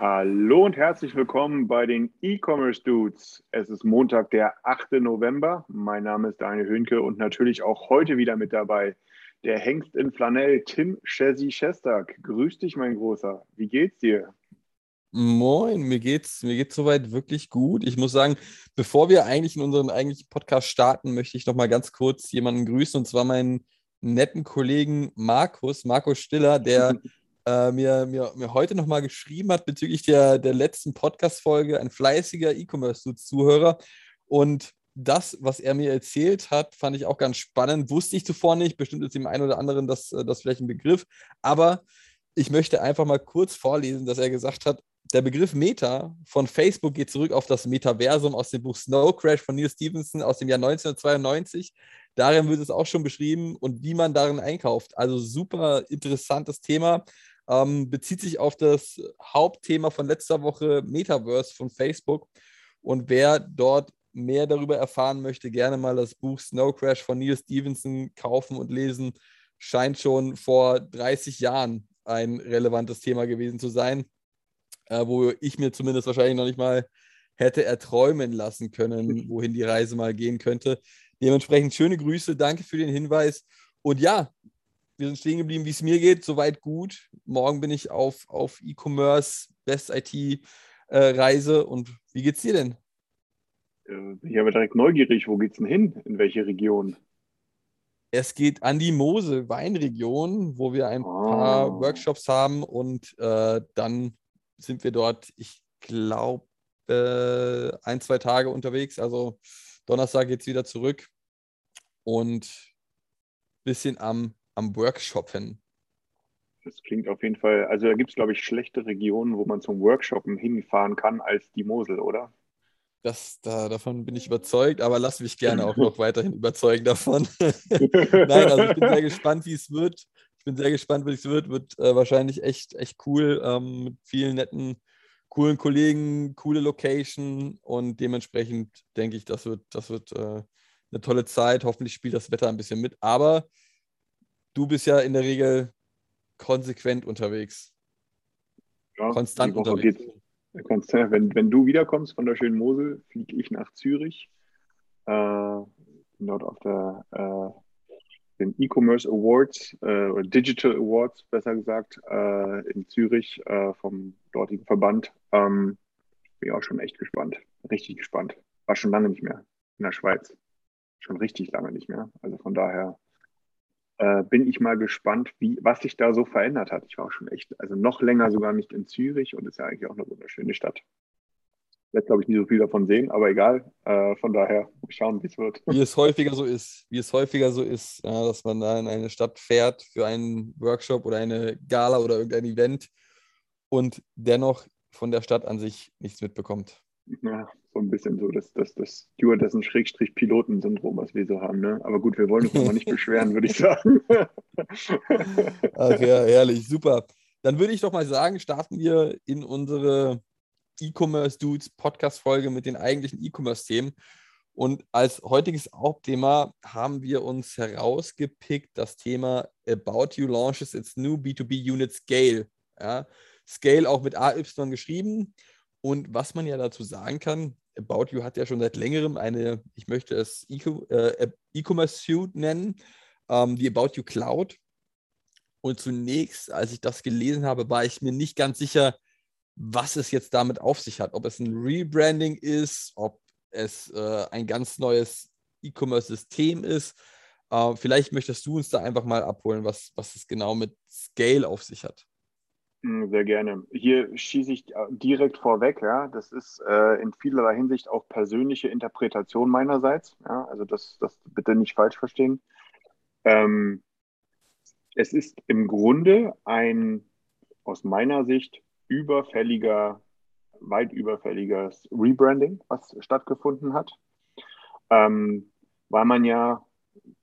Hallo und herzlich willkommen bei den E-Commerce Dudes. Es ist Montag, der 8. November. Mein Name ist Daniel Höhnke und natürlich auch heute wieder mit dabei der Hengst in Flanell, Tim Chessy Shestak. Grüß dich, mein Großer. Wie geht's dir? Moin, mir geht's, mir geht's soweit wirklich gut. Ich muss sagen, bevor wir eigentlich in unseren eigentlichen Podcast starten, möchte ich noch mal ganz kurz jemanden grüßen und zwar meinen netten Kollegen Markus, Markus Stiller, der äh, mir, mir, mir heute noch mal geschrieben hat bezüglich der, der letzten Podcast-Folge, ein fleißiger E-Commerce-Zuhörer. Und das, was er mir erzählt hat, fand ich auch ganz spannend. Wusste ich zuvor nicht, bestimmt ist dem einen oder anderen das, äh, das vielleicht ein Begriff. Aber ich möchte einfach mal kurz vorlesen, dass er gesagt hat, der Begriff Meta von Facebook geht zurück auf das Metaversum aus dem Buch Snow Crash von Neil Stevenson aus dem Jahr 1992. Darin wird es auch schon beschrieben und wie man darin einkauft. Also super interessantes Thema. Ähm, bezieht sich auf das Hauptthema von letzter Woche Metaverse von Facebook. Und wer dort mehr darüber erfahren möchte, gerne mal das Buch Snow Crash von Neil Stevenson kaufen und lesen. Scheint schon vor 30 Jahren ein relevantes Thema gewesen zu sein äh, wo ich mir zumindest wahrscheinlich noch nicht mal hätte erträumen lassen können, wohin die Reise mal gehen könnte. Dementsprechend schöne Grüße, danke für den Hinweis. Und ja, wir sind stehen geblieben, wie es mir geht, soweit gut. Morgen bin ich auf, auf E-Commerce, Best IT-Reise. Und wie geht's dir denn? Äh, Ich habe direkt neugierig. Wo geht's denn hin? In welche Region? Es geht an die Mosel, Weinregion, wo wir ein paar Oh. Workshops haben und äh, dann sind wir dort, ich glaube, äh, ein, zwei Tage unterwegs. Also Donnerstag geht es wieder zurück und ein bisschen am, am Workshoppen. Das klingt auf jeden Fall, also da gibt es, glaube ich, schlechte Regionen, wo man zum Workshoppen hinfahren kann, als die Mosel, oder? Das, da, davon bin ich überzeugt, aber lass mich gerne auch noch weiterhin überzeugen davon. Nein, also ich bin sehr gespannt, wie es wird. Ich bin sehr gespannt, wie es wird. Wird äh, wahrscheinlich echt, echt cool ähm, mit vielen netten, coolen Kollegen, coole Location und dementsprechend denke ich, das wird, das wird äh, eine tolle Zeit. Hoffentlich spielt das Wetter ein bisschen mit. Aber du bist ja in der Regel konsequent unterwegs. Ja, Konstant unterwegs. geht's. Konstant, wenn, wenn du wiederkommst von der schönen Mosel, fliege ich nach Zürich. Äh, bin dort auf der, äh, den E-Commerce Awards, äh, oder Digital Awards, besser gesagt, äh, in Zürich äh, vom dortigen Verband. Ähm, bin auch schon echt gespannt. Richtig gespannt. War schon lange nicht mehr in der Schweiz. Schon richtig lange nicht mehr. Also von daher äh, bin ich mal gespannt, wie, was sich da so verändert hat. Ich war auch schon echt, also noch länger sogar nicht in Zürich und ist ja eigentlich auch eine wunderschöne Stadt. Jetzt glaube ich nie so viel davon sehen, aber egal. Äh, von daher schauen, wie es wird. Wie es häufiger so ist, wie es häufiger so ist, ja, dass man da in eine Stadt fährt für einen Workshop oder eine Gala oder irgendein Event und dennoch von der Stadt an sich nichts mitbekommt. Ja, so ein bisschen so das, das, das Stewardessen-Piloten-Syndrom, was wir so haben. Ne? Aber gut, wir wollen uns noch mal nicht beschweren, würde ich sagen. Ach ja, herrlich, super. Dann würde ich doch mal sagen, starten wir in unsere E-Commerce Dudes Podcast-Folge mit den eigentlichen E-Commerce-Themen. Und als heutiges Hauptthema haben wir uns herausgepickt das Thema About You launches its new B2B Unit Scale. Ja, Scale auch mit AY geschrieben. Und was man ja dazu sagen kann, About You hat ja schon seit längerem eine, ich möchte es E-Com- äh, E-Commerce Suite nennen, ähm, die About You Cloud. Und zunächst, als ich das gelesen habe, war ich mir nicht ganz sicher, was es jetzt damit auf sich hat. Ob es ein Rebranding ist, ob es äh, ein ganz neues E-Commerce-System ist. Äh, vielleicht möchtest du uns da einfach mal abholen, was, was es genau mit Scale auf sich hat. Mm, Sehr gerne. Hier schieße ich äh, direkt vorweg, ja. Das ist äh, in vielerlei Hinsicht auch persönliche Interpretation meinerseits. Ja, also das, das bitte nicht falsch verstehen. Ähm, es ist im Grunde ein aus meiner Sicht überfälliger, weit überfälliges Rebranding, was stattgefunden hat, ähm, weil man ja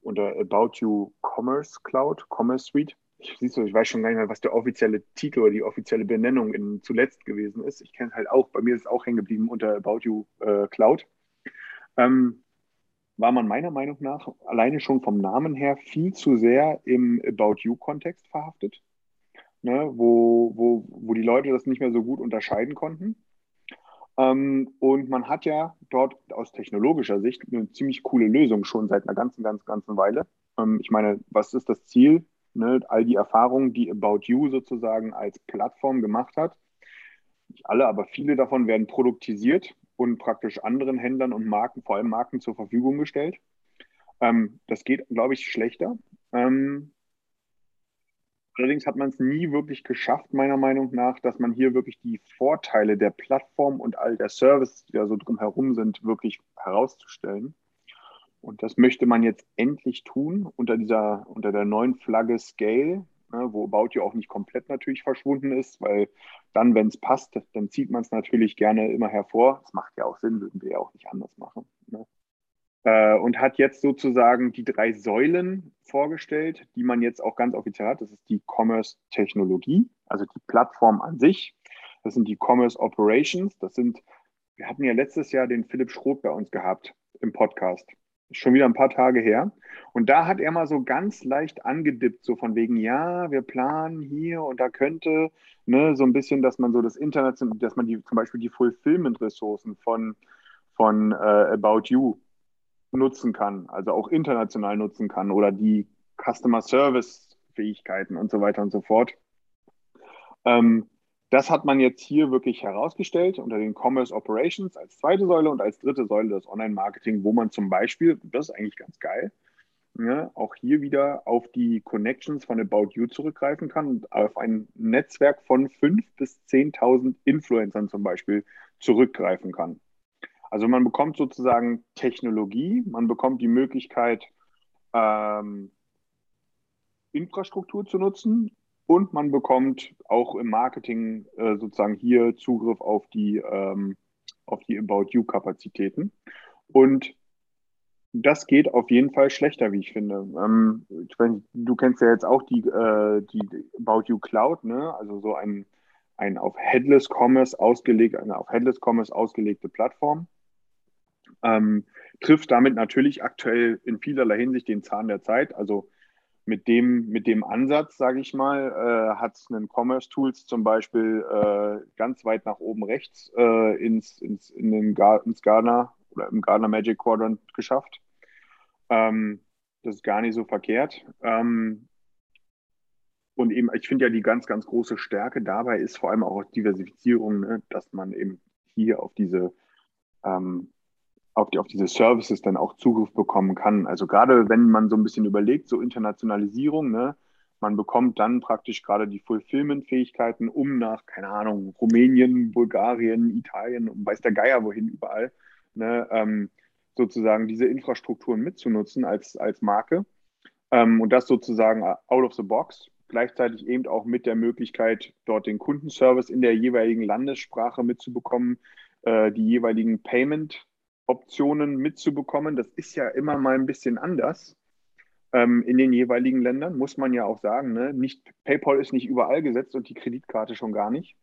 unter About You Commerce Cloud, Commerce Suite, ich, siehst du, ich weiß schon gar nicht mehr, was der offizielle Titel oder die offizielle Benennung in, zuletzt gewesen ist. Ich kenne es halt auch, bei mir ist es auch hängen geblieben unter About You äh, Cloud. Ähm, war man meiner Meinung nach alleine schon vom Namen her viel zu sehr im About You-Kontext verhaftet, ne, wo, wo, wo die Leute das nicht mehr so gut unterscheiden konnten. Ähm, und man hat ja dort aus technologischer Sicht eine ziemlich coole Lösung schon seit einer ganzen, ganz, ganzen Weile. Ähm, ich meine, was ist das Ziel? Ne, all die Erfahrungen, die About You sozusagen als Plattform gemacht hat. Nicht alle, aber viele davon werden produktisiert und praktisch anderen Händlern und Marken, vor allem Marken, zur Verfügung gestellt. Ähm, das geht, glaube ich, schlechter. Ähm, allerdings hat man es nie wirklich geschafft, meiner Meinung nach, dass man hier wirklich die Vorteile der Plattform und all der Services, die da so drumherum sind, wirklich herauszustellen. Und das möchte man jetzt endlich tun unter dieser, unter der neuen Flagge Scale, ne, wo About You auch nicht komplett natürlich verschwunden ist, weil dann, wenn es passt, dann zieht man es natürlich gerne immer hervor. Das macht ja auch Sinn, würden wir ja auch nicht anders machen. Ne? Äh, und hat jetzt sozusagen die drei Säulen vorgestellt, die man jetzt auch ganz offiziell hat. Das ist die Commerce-Technologie, also die Plattform an sich. Das sind die Commerce Operations. Das sind, wir hatten ja letztes Jahr den Philipp Schroth bei uns gehabt im Podcast schon wieder ein paar Tage her. Und da hat er mal so ganz leicht angedippt, so von wegen, ja, wir planen hier und da könnte, ne, so ein bisschen, dass man so das Internet, dass man die, zum Beispiel die Fulfillment-Ressourcen von, von äh, About You nutzen kann, also auch international nutzen kann oder die Customer Service-Fähigkeiten und so weiter und so fort. Ähm, das hat man jetzt hier wirklich herausgestellt unter den Commerce Operations als zweite Säule und als dritte Säule das Online-Marketing, wo man zum Beispiel, das ist eigentlich ganz geil, ja, ne, auch hier wieder auf die Connections von About You zurückgreifen kann und auf ein Netzwerk von 5.000 bis 10.000 Influencern zum Beispiel zurückgreifen kann. Also man bekommt sozusagen Technologie, man bekommt die Möglichkeit, ähm, Infrastruktur zu nutzen und man bekommt auch im Marketing äh, sozusagen hier Zugriff auf die, ähm, auf die About You-Kapazitäten. Und das geht auf jeden Fall schlechter, wie ich finde. Ähm, ich mein, du kennst ja jetzt auch die, äh, die About You Cloud, ne? also so ein, ein auf Headless Commerce ausgelegt, eine auf Headless Commerce ausgelegte Plattform. Ähm, trifft damit natürlich aktuell in vielerlei Hinsicht den Zahn der Zeit. Also mit dem, mit dem Ansatz, sage ich mal, äh, hat es einen Commerce Tools zum Beispiel äh, ganz weit nach oben rechts äh, ins, ins, in den Gar ins Gartner oder im Gartner Magic Quadrant geschafft. Ähm, das ist gar nicht so verkehrt. Ähm, und eben, ich finde ja die ganz, ganz große Stärke dabei ist vor allem auch Diversifizierung, ne? dass man eben hier auf diese ähm, auf, die, auf diese Services dann auch Zugriff bekommen kann. Also gerade wenn man so ein bisschen überlegt, so Internationalisierung, ne, man bekommt dann praktisch gerade die Fulfillment-Fähigkeiten, um nach, keine Ahnung, Rumänien, Bulgarien, Italien und weiß der Geier wohin überall, ne, ähm, sozusagen diese Infrastrukturen mitzunutzen als, als Marke. Ähm, und das sozusagen out of the box. Gleichzeitig eben auch mit der Möglichkeit, dort den Kundenservice in der jeweiligen Landessprache mitzubekommen, äh, die jeweiligen Payment- Optionen mitzubekommen. Das ist ja immer mal ein bisschen anders ähm, in den jeweiligen Ländern, muss man ja auch sagen. Ne? Nicht, PayPal ist nicht überall gesetzt und die Kreditkarte schon gar nicht.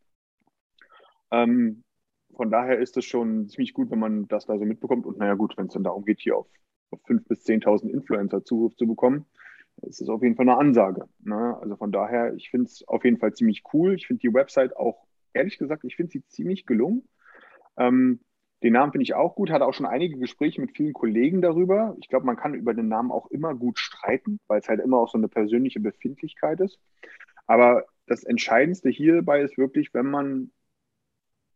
Ähm, von daher ist es schon ziemlich gut, wenn man das da so mitbekommt. Und naja, gut, wenn es dann darum geht, hier auf, auf 5.000 bis 10.000 Influencer Zugriff zu bekommen, ist es auf jeden Fall eine Ansage. Ne? Also von daher, ich finde es auf jeden Fall ziemlich cool. Ich finde die Website auch, ehrlich gesagt, ich finde sie ziemlich gelungen. Ähm, den Namen finde ich auch gut, hatte auch schon einige Gespräche mit vielen Kollegen darüber. Ich glaube, man kann über den Namen auch immer gut streiten, weil es halt immer auch so eine persönliche Befindlichkeit ist. Aber das Entscheidendste hierbei ist wirklich, wenn man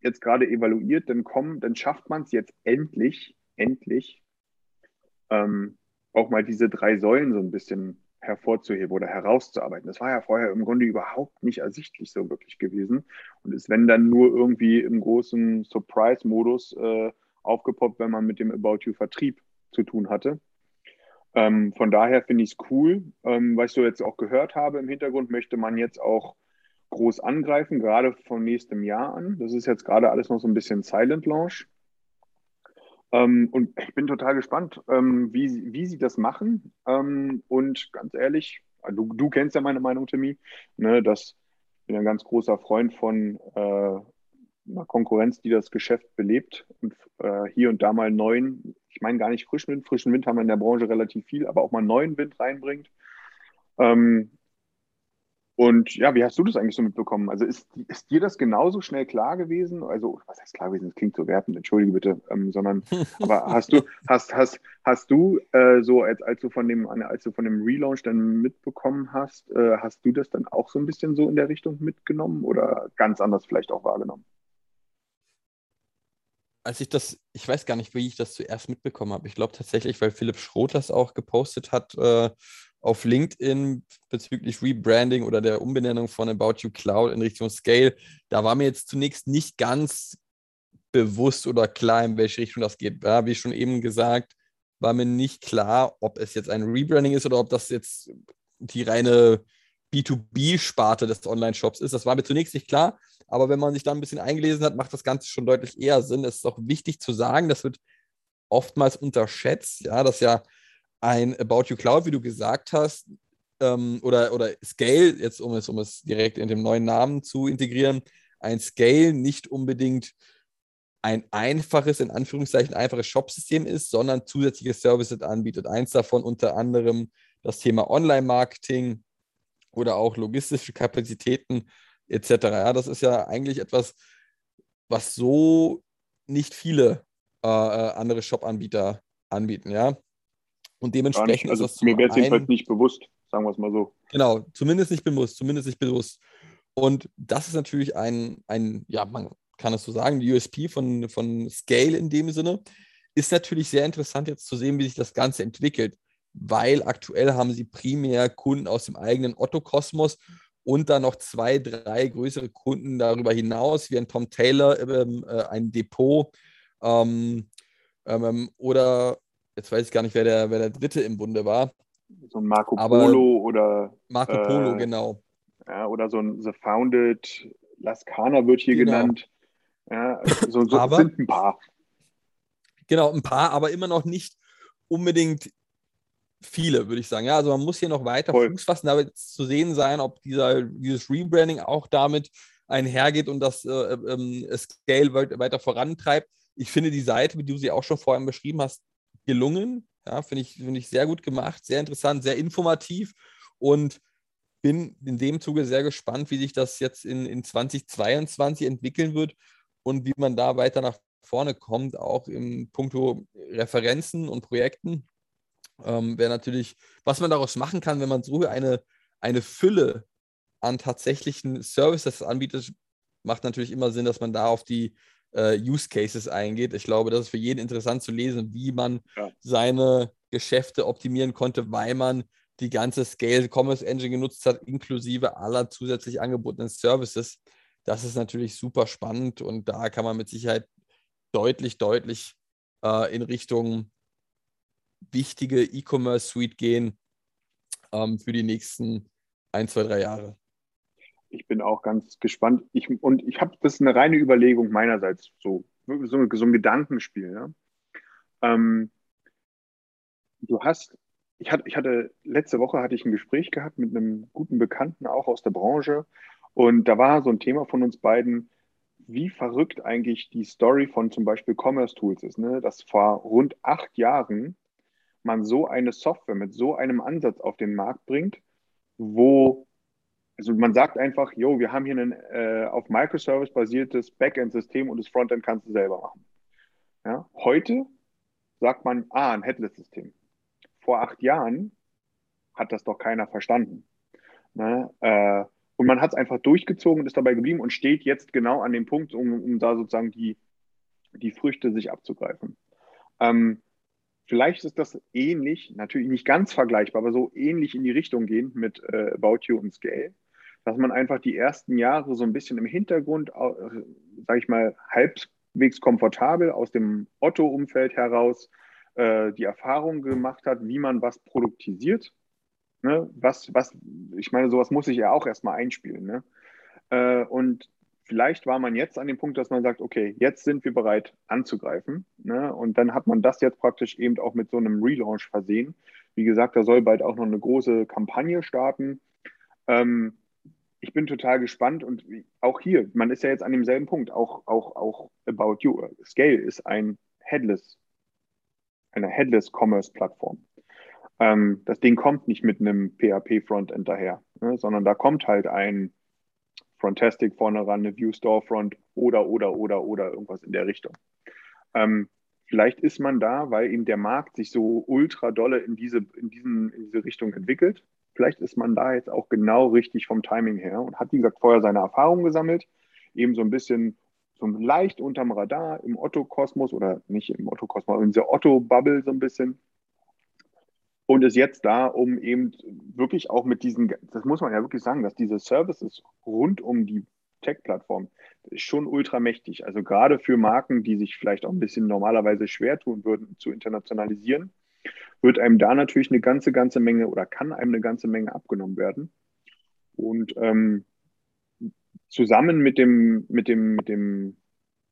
jetzt gerade evaluiert, dann kommen, dann schafft man es jetzt endlich, endlich, ähm, auch mal diese drei Säulen so ein bisschen hervorzuheben oder herauszuarbeiten. Das war ja vorher im Grunde überhaupt nicht ersichtlich so wirklich gewesen und ist, wenn dann nur irgendwie im großen Surprise-Modus äh, aufgepoppt, wenn man mit dem About You-Vertrieb zu tun hatte. Ähm, von daher finde ich es cool. Ähm, was ich so jetzt auch gehört habe im Hintergrund, möchte man jetzt auch groß angreifen, gerade von nächstem Jahr an. Das ist jetzt gerade alles noch so ein bisschen Silent Launch. Ähm, und ich bin total gespannt, ähm, wie, wie sie das machen. Ähm, und ganz ehrlich, du, du kennst ja meine Meinung, Timmy, ne, dass ich bin ein ganz großer Freund von äh, einer Konkurrenz, die das Geschäft belebt und äh, hier und da mal neuen, ich meine gar nicht frischen Wind, frischen Wind haben wir in der Branche relativ viel, aber auch mal neuen Wind reinbringt. Ähm, und ja, wie hast du das eigentlich so mitbekommen? Also ist, ist dir das genauso schnell klar gewesen? Also, was heißt klar gewesen? Das klingt so wertend, entschuldige bitte, ähm, sondern, aber hast du, hast, hast, hast du äh, so, als, als du von dem, als du von dem Relaunch dann mitbekommen hast, äh, hast du das dann auch so ein bisschen so in der Richtung mitgenommen oder ganz anders vielleicht auch wahrgenommen? Als ich das, ich weiß gar nicht, wie ich das zuerst mitbekommen habe. Ich glaube tatsächlich, weil Philipp Schroth das auch gepostet hat, äh, auf LinkedIn bezüglich Rebranding oder der Umbenennung von About You Cloud in Richtung Scale, da war mir jetzt zunächst nicht ganz bewusst oder klar, in welche Richtung das geht. Ja, wie schon eben gesagt, war mir nicht klar, ob es jetzt ein Rebranding ist oder ob das jetzt die reine B2B-Sparte des Online-Shops ist. Das war mir zunächst nicht klar, aber wenn man sich da ein bisschen eingelesen hat, macht das Ganze schon deutlich eher Sinn. Es ist auch wichtig zu sagen, das wird oftmals unterschätzt, ja, dass ja ein About You Cloud, wie du gesagt hast, ähm, oder, oder Scale, jetzt um es, um es direkt in dem neuen Namen zu integrieren, ein Scale nicht unbedingt ein einfaches, in Anführungszeichen einfaches Shop-System ist, sondern zusätzliche Services anbietet. Eins davon unter anderem das Thema Online-Marketing oder auch logistische Kapazitäten etc. Ja, das ist ja eigentlich etwas, was so nicht viele äh, äh andere Shop-Anbieter anbieten. Ja, und dementsprechend also ist das Mir wäre es jedenfalls nicht bewusst, sagen wir es mal so. Genau, zumindest nicht bewusst, zumindest nicht bewusst. Und das ist natürlich ein, ein, ja, man kann es so sagen, die USP von, von Scale in dem Sinne. Ist natürlich sehr interessant jetzt zu sehen, wie sich das Ganze entwickelt, weil aktuell haben sie primär Kunden aus dem eigenen Otto-Kosmos und dann noch zwei, drei größere Kunden darüber hinaus, wie ein Tom Taylor, ähm, äh, ein Depot ähm, ähm, oder jetzt weiß ich gar nicht, wer der, wer der Dritte im Bunde war. So ein Marco Aber Polo oder. Marco äh, Polo, genau. Ja, oder so ein The Founded, Laskana wird hier genau. genannt. Ja, so, so aber, sind ein paar. Genau, ein paar, aber immer noch nicht unbedingt viele, würde ich sagen. Ja, also man muss hier noch weiter Voll. Fuß fassen, aber zu sehen sein, ob dieser, dieses Rebranding auch damit einhergeht und das äh, ähm, Scale weiter vorantreibt. Ich finde die Seite, wie du sie auch schon vorhin beschrieben hast, gelungen. Ja, finde ich, find ich sehr gut gemacht, sehr interessant, sehr informativ und bin in dem Zuge sehr gespannt, wie sich das jetzt in, in 2022 entwickeln wird und wie man da weiter nach vorne kommt, auch im Punkto Referenzen und Projekten. Ähm, Wäre natürlich, was man daraus machen kann, wenn man so eine, eine Fülle an tatsächlichen Services anbietet, macht natürlich immer Sinn, dass man da auf die äh, Use Cases eingeht. Ich glaube, das ist für jeden interessant zu lesen, wie man ja. seine Geschäfte optimieren konnte, weil man die ganze Scale Commerce Engine genutzt hat, inklusive aller zusätzlich angebotenen Services. Das ist natürlich super spannend und da kann man mit Sicherheit deutlich, deutlich äh, in Richtung wichtige E-Commerce Suite gehen ähm, für die nächsten ein, zwei, drei Jahre ich bin auch ganz gespannt. Ich, und ich habe das ist eine reine Überlegung meinerseits, so, so, so ein Gedankenspiel. Ja? Ähm, du hast, ich hatte, ich hatte, letzte Woche hatte ich ein Gespräch gehabt mit einem guten Bekannten, auch aus der Branche. Und da war so ein Thema von uns beiden, wie verrückt eigentlich die Story von zum Beispiel Commerce Tools ist, ne? dass vor rund acht Jahren man so eine Software mit so einem Ansatz auf den Markt bringt, wo also man sagt einfach, jo, wir haben hier ein äh, auf Microservice basiertes Backend-System und das Frontend kannst du selber machen. Ja? Heute sagt man, ah, ein Headless-System. Vor acht Jahren hat das doch keiner verstanden. Ne? Äh, und man hat es einfach durchgezogen und ist dabei geblieben und steht jetzt genau an dem Punkt, um, um da sozusagen die, die Früchte sich abzugreifen. Ähm, vielleicht ist das ähnlich, natürlich nicht ganz vergleichbar, aber so ähnlich in die Richtung gehend mit äh, About You und Scale dass man einfach die ersten Jahre so ein bisschen im Hintergrund, sage ich mal, halbwegs komfortabel aus dem Otto-Umfeld heraus äh, die Erfahrung gemacht hat, wie man was produktisiert. Ne? Was, was, ich meine, sowas muss ich ja auch erstmal einspielen. Ne? Äh, und vielleicht war man jetzt an dem Punkt, dass man sagt, okay, jetzt sind wir bereit anzugreifen. Ne? Und dann hat man das jetzt praktisch eben auch mit so einem Relaunch versehen. Wie gesagt, da soll bald auch noch eine große Kampagne starten. Ähm, ich bin total gespannt und auch hier, man ist ja jetzt an demselben Punkt, auch, auch, auch About You. Scale ist ein Headless, eine Headless Commerce Plattform. Ähm, das Ding kommt nicht mit einem PHP Frontend daher, ne, sondern da kommt halt ein Frontastic vorne ran, eine View Storefront oder, oder, oder, oder irgendwas in der Richtung. Ähm, vielleicht ist man da, weil eben der Markt sich so ultra dolle in diese, in diesen, in diese Richtung entwickelt. Vielleicht ist man da jetzt auch genau richtig vom Timing her und hat, wie gesagt, vorher seine Erfahrungen gesammelt, eben so ein bisschen so leicht unterm Radar im Otto-Kosmos oder nicht im Otto-Kosmos, in dieser Otto-Bubble so ein bisschen und ist jetzt da, um eben wirklich auch mit diesen, das muss man ja wirklich sagen, dass diese Services rund um die Tech-Plattform schon ultramächtig. Also gerade für Marken, die sich vielleicht auch ein bisschen normalerweise schwer tun würden, zu internationalisieren, wird einem da natürlich eine ganze, ganze Menge oder kann einem eine ganze Menge abgenommen werden. Und ähm, zusammen mit dem, mit, dem, mit dem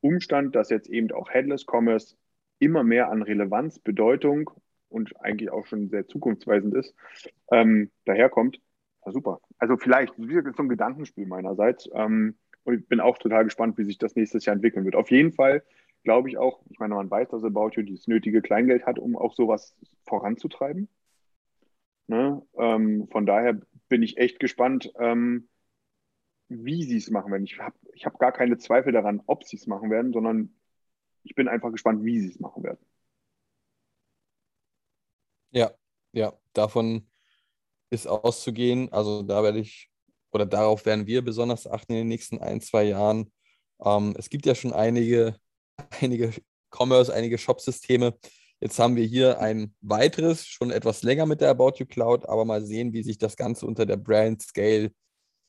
Umstand, dass jetzt eben auch Headless Commerce immer mehr an Relevanz, Bedeutung und eigentlich auch schon sehr zukunftsweisend ist, ähm, daherkommt, war super. Also vielleicht so ein Gedankenspiel meinerseits. Ähm, und ich bin auch total gespannt, wie sich das nächstes Jahr entwickeln wird. Auf jeden Fall glaube ich auch, ich meine, man weiß, dass About You das nötige Kleingeld hat, um auch sowas voranzutreiben. Ne? Ähm, von daher bin ich echt gespannt, ähm, wie sie es machen werden. Ich habe ich hab gar keine Zweifel daran, ob sie es machen werden, sondern ich bin einfach gespannt, wie sie es machen werden. Ja, ja, davon ist auszugehen. Also da werde ich, oder darauf werden wir besonders achten in den nächsten ein, zwei Jahren. Ähm, es gibt ja schon einige, einige Commerce, einige Shop-Systeme. Jetzt haben wir hier ein weiteres, schon etwas länger mit der About You Cloud, aber mal sehen, wie sich das Ganze unter der Brand Scale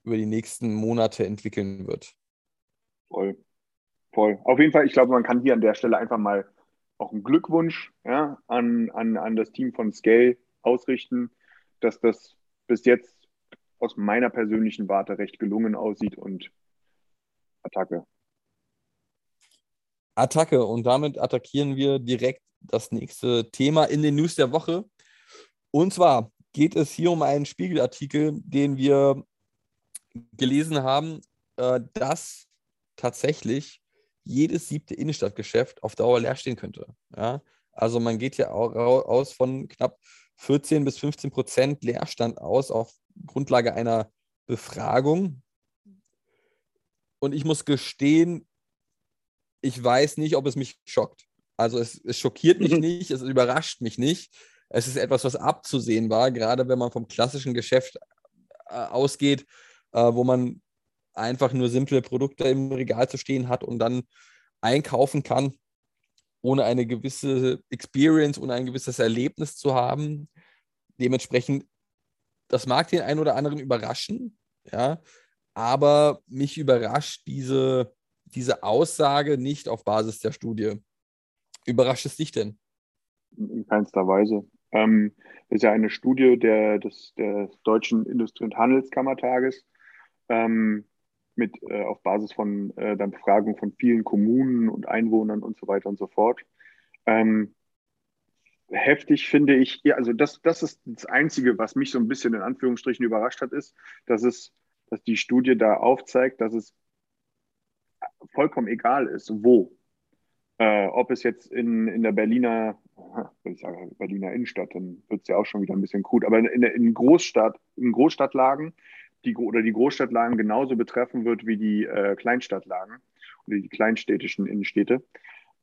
über die nächsten Monate entwickeln wird. Voll. Voll. Auf jeden Fall, ich glaube, man kann hier an der Stelle einfach mal auch einen Glückwunsch ja, an, an, an das Team von Scale ausrichten, dass das bis jetzt aus meiner persönlichen Warte recht gelungen aussieht und Attacke. Attacke und damit attackieren wir direkt das nächste Thema in den News der Woche. Und zwar geht es hier um einen Spiegelartikel, den wir gelesen haben, äh, dass tatsächlich jedes siebte Innenstadtgeschäft auf Dauer leer stehen könnte. Ja? Also man geht ja auch aus von knapp 14 bis 15 Prozent Leerstand aus auf Grundlage einer Befragung. Und ich muss gestehen, ich weiß nicht, ob es mich schockt. Also es, es schockiert mich nicht, es überrascht mich nicht. Es ist etwas, was abzusehen war, gerade wenn man vom klassischen Geschäft äh, ausgeht, äh, wo man einfach nur simple Produkte im Regal zu stehen hat und dann einkaufen kann, ohne eine gewisse Experience, ohne ein gewisses Erlebnis zu haben. Dementsprechend, das mag den einen oder anderen überraschen, ja, aber mich überrascht diese, diese Aussage nicht auf Basis der Studie. Überrascht es dich denn? In keinster Weise. Ähm, ist ja eine Studie der, des, des Deutschen Industrie- und Handelskammertages. Ähm, mit äh, auf Basis von äh, der Befragung von vielen Kommunen und Einwohnern und so weiter und so fort. Ähm, heftig finde ich, ja, also das, das ist das Einzige, was mich so ein bisschen in Anführungsstrichen überrascht hat, ist, dass es, dass die Studie da aufzeigt, dass es vollkommen egal ist, wo. Äh, ob es jetzt in, in der Berliner, wenn ich sage Berliner Innenstadt, dann wird es ja auch schon wieder ein bisschen gut, aber in, in Großstadt, in Großstadtlagen die, oder die Großstadtlagen genauso betreffen wird wie die äh, Kleinstadtlagen oder die kleinstädtischen Innenstädte.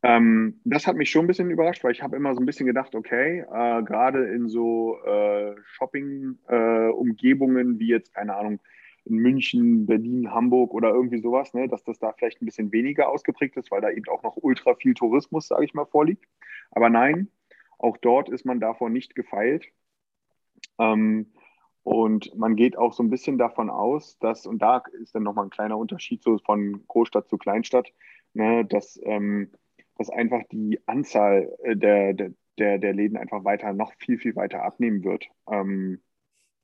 Ähm, das hat mich schon ein bisschen überrascht, weil ich habe immer so ein bisschen gedacht, okay, äh, gerade in so äh, Shopping-Umgebungen äh, wie jetzt, keine Ahnung, in München, Berlin, Hamburg oder irgendwie sowas, ne, dass das da vielleicht ein bisschen weniger ausgeprägt ist, weil da eben auch noch ultra viel Tourismus, sage ich mal, vorliegt. Aber nein, auch dort ist man davon nicht gefeilt. Ähm, und man geht auch so ein bisschen davon aus, dass, und da ist dann nochmal ein kleiner Unterschied so von Großstadt zu Kleinstadt, ne, dass, ähm, dass einfach die Anzahl äh, der, der, der, Läden einfach weiter, noch viel, viel weiter abnehmen wird. Ähm,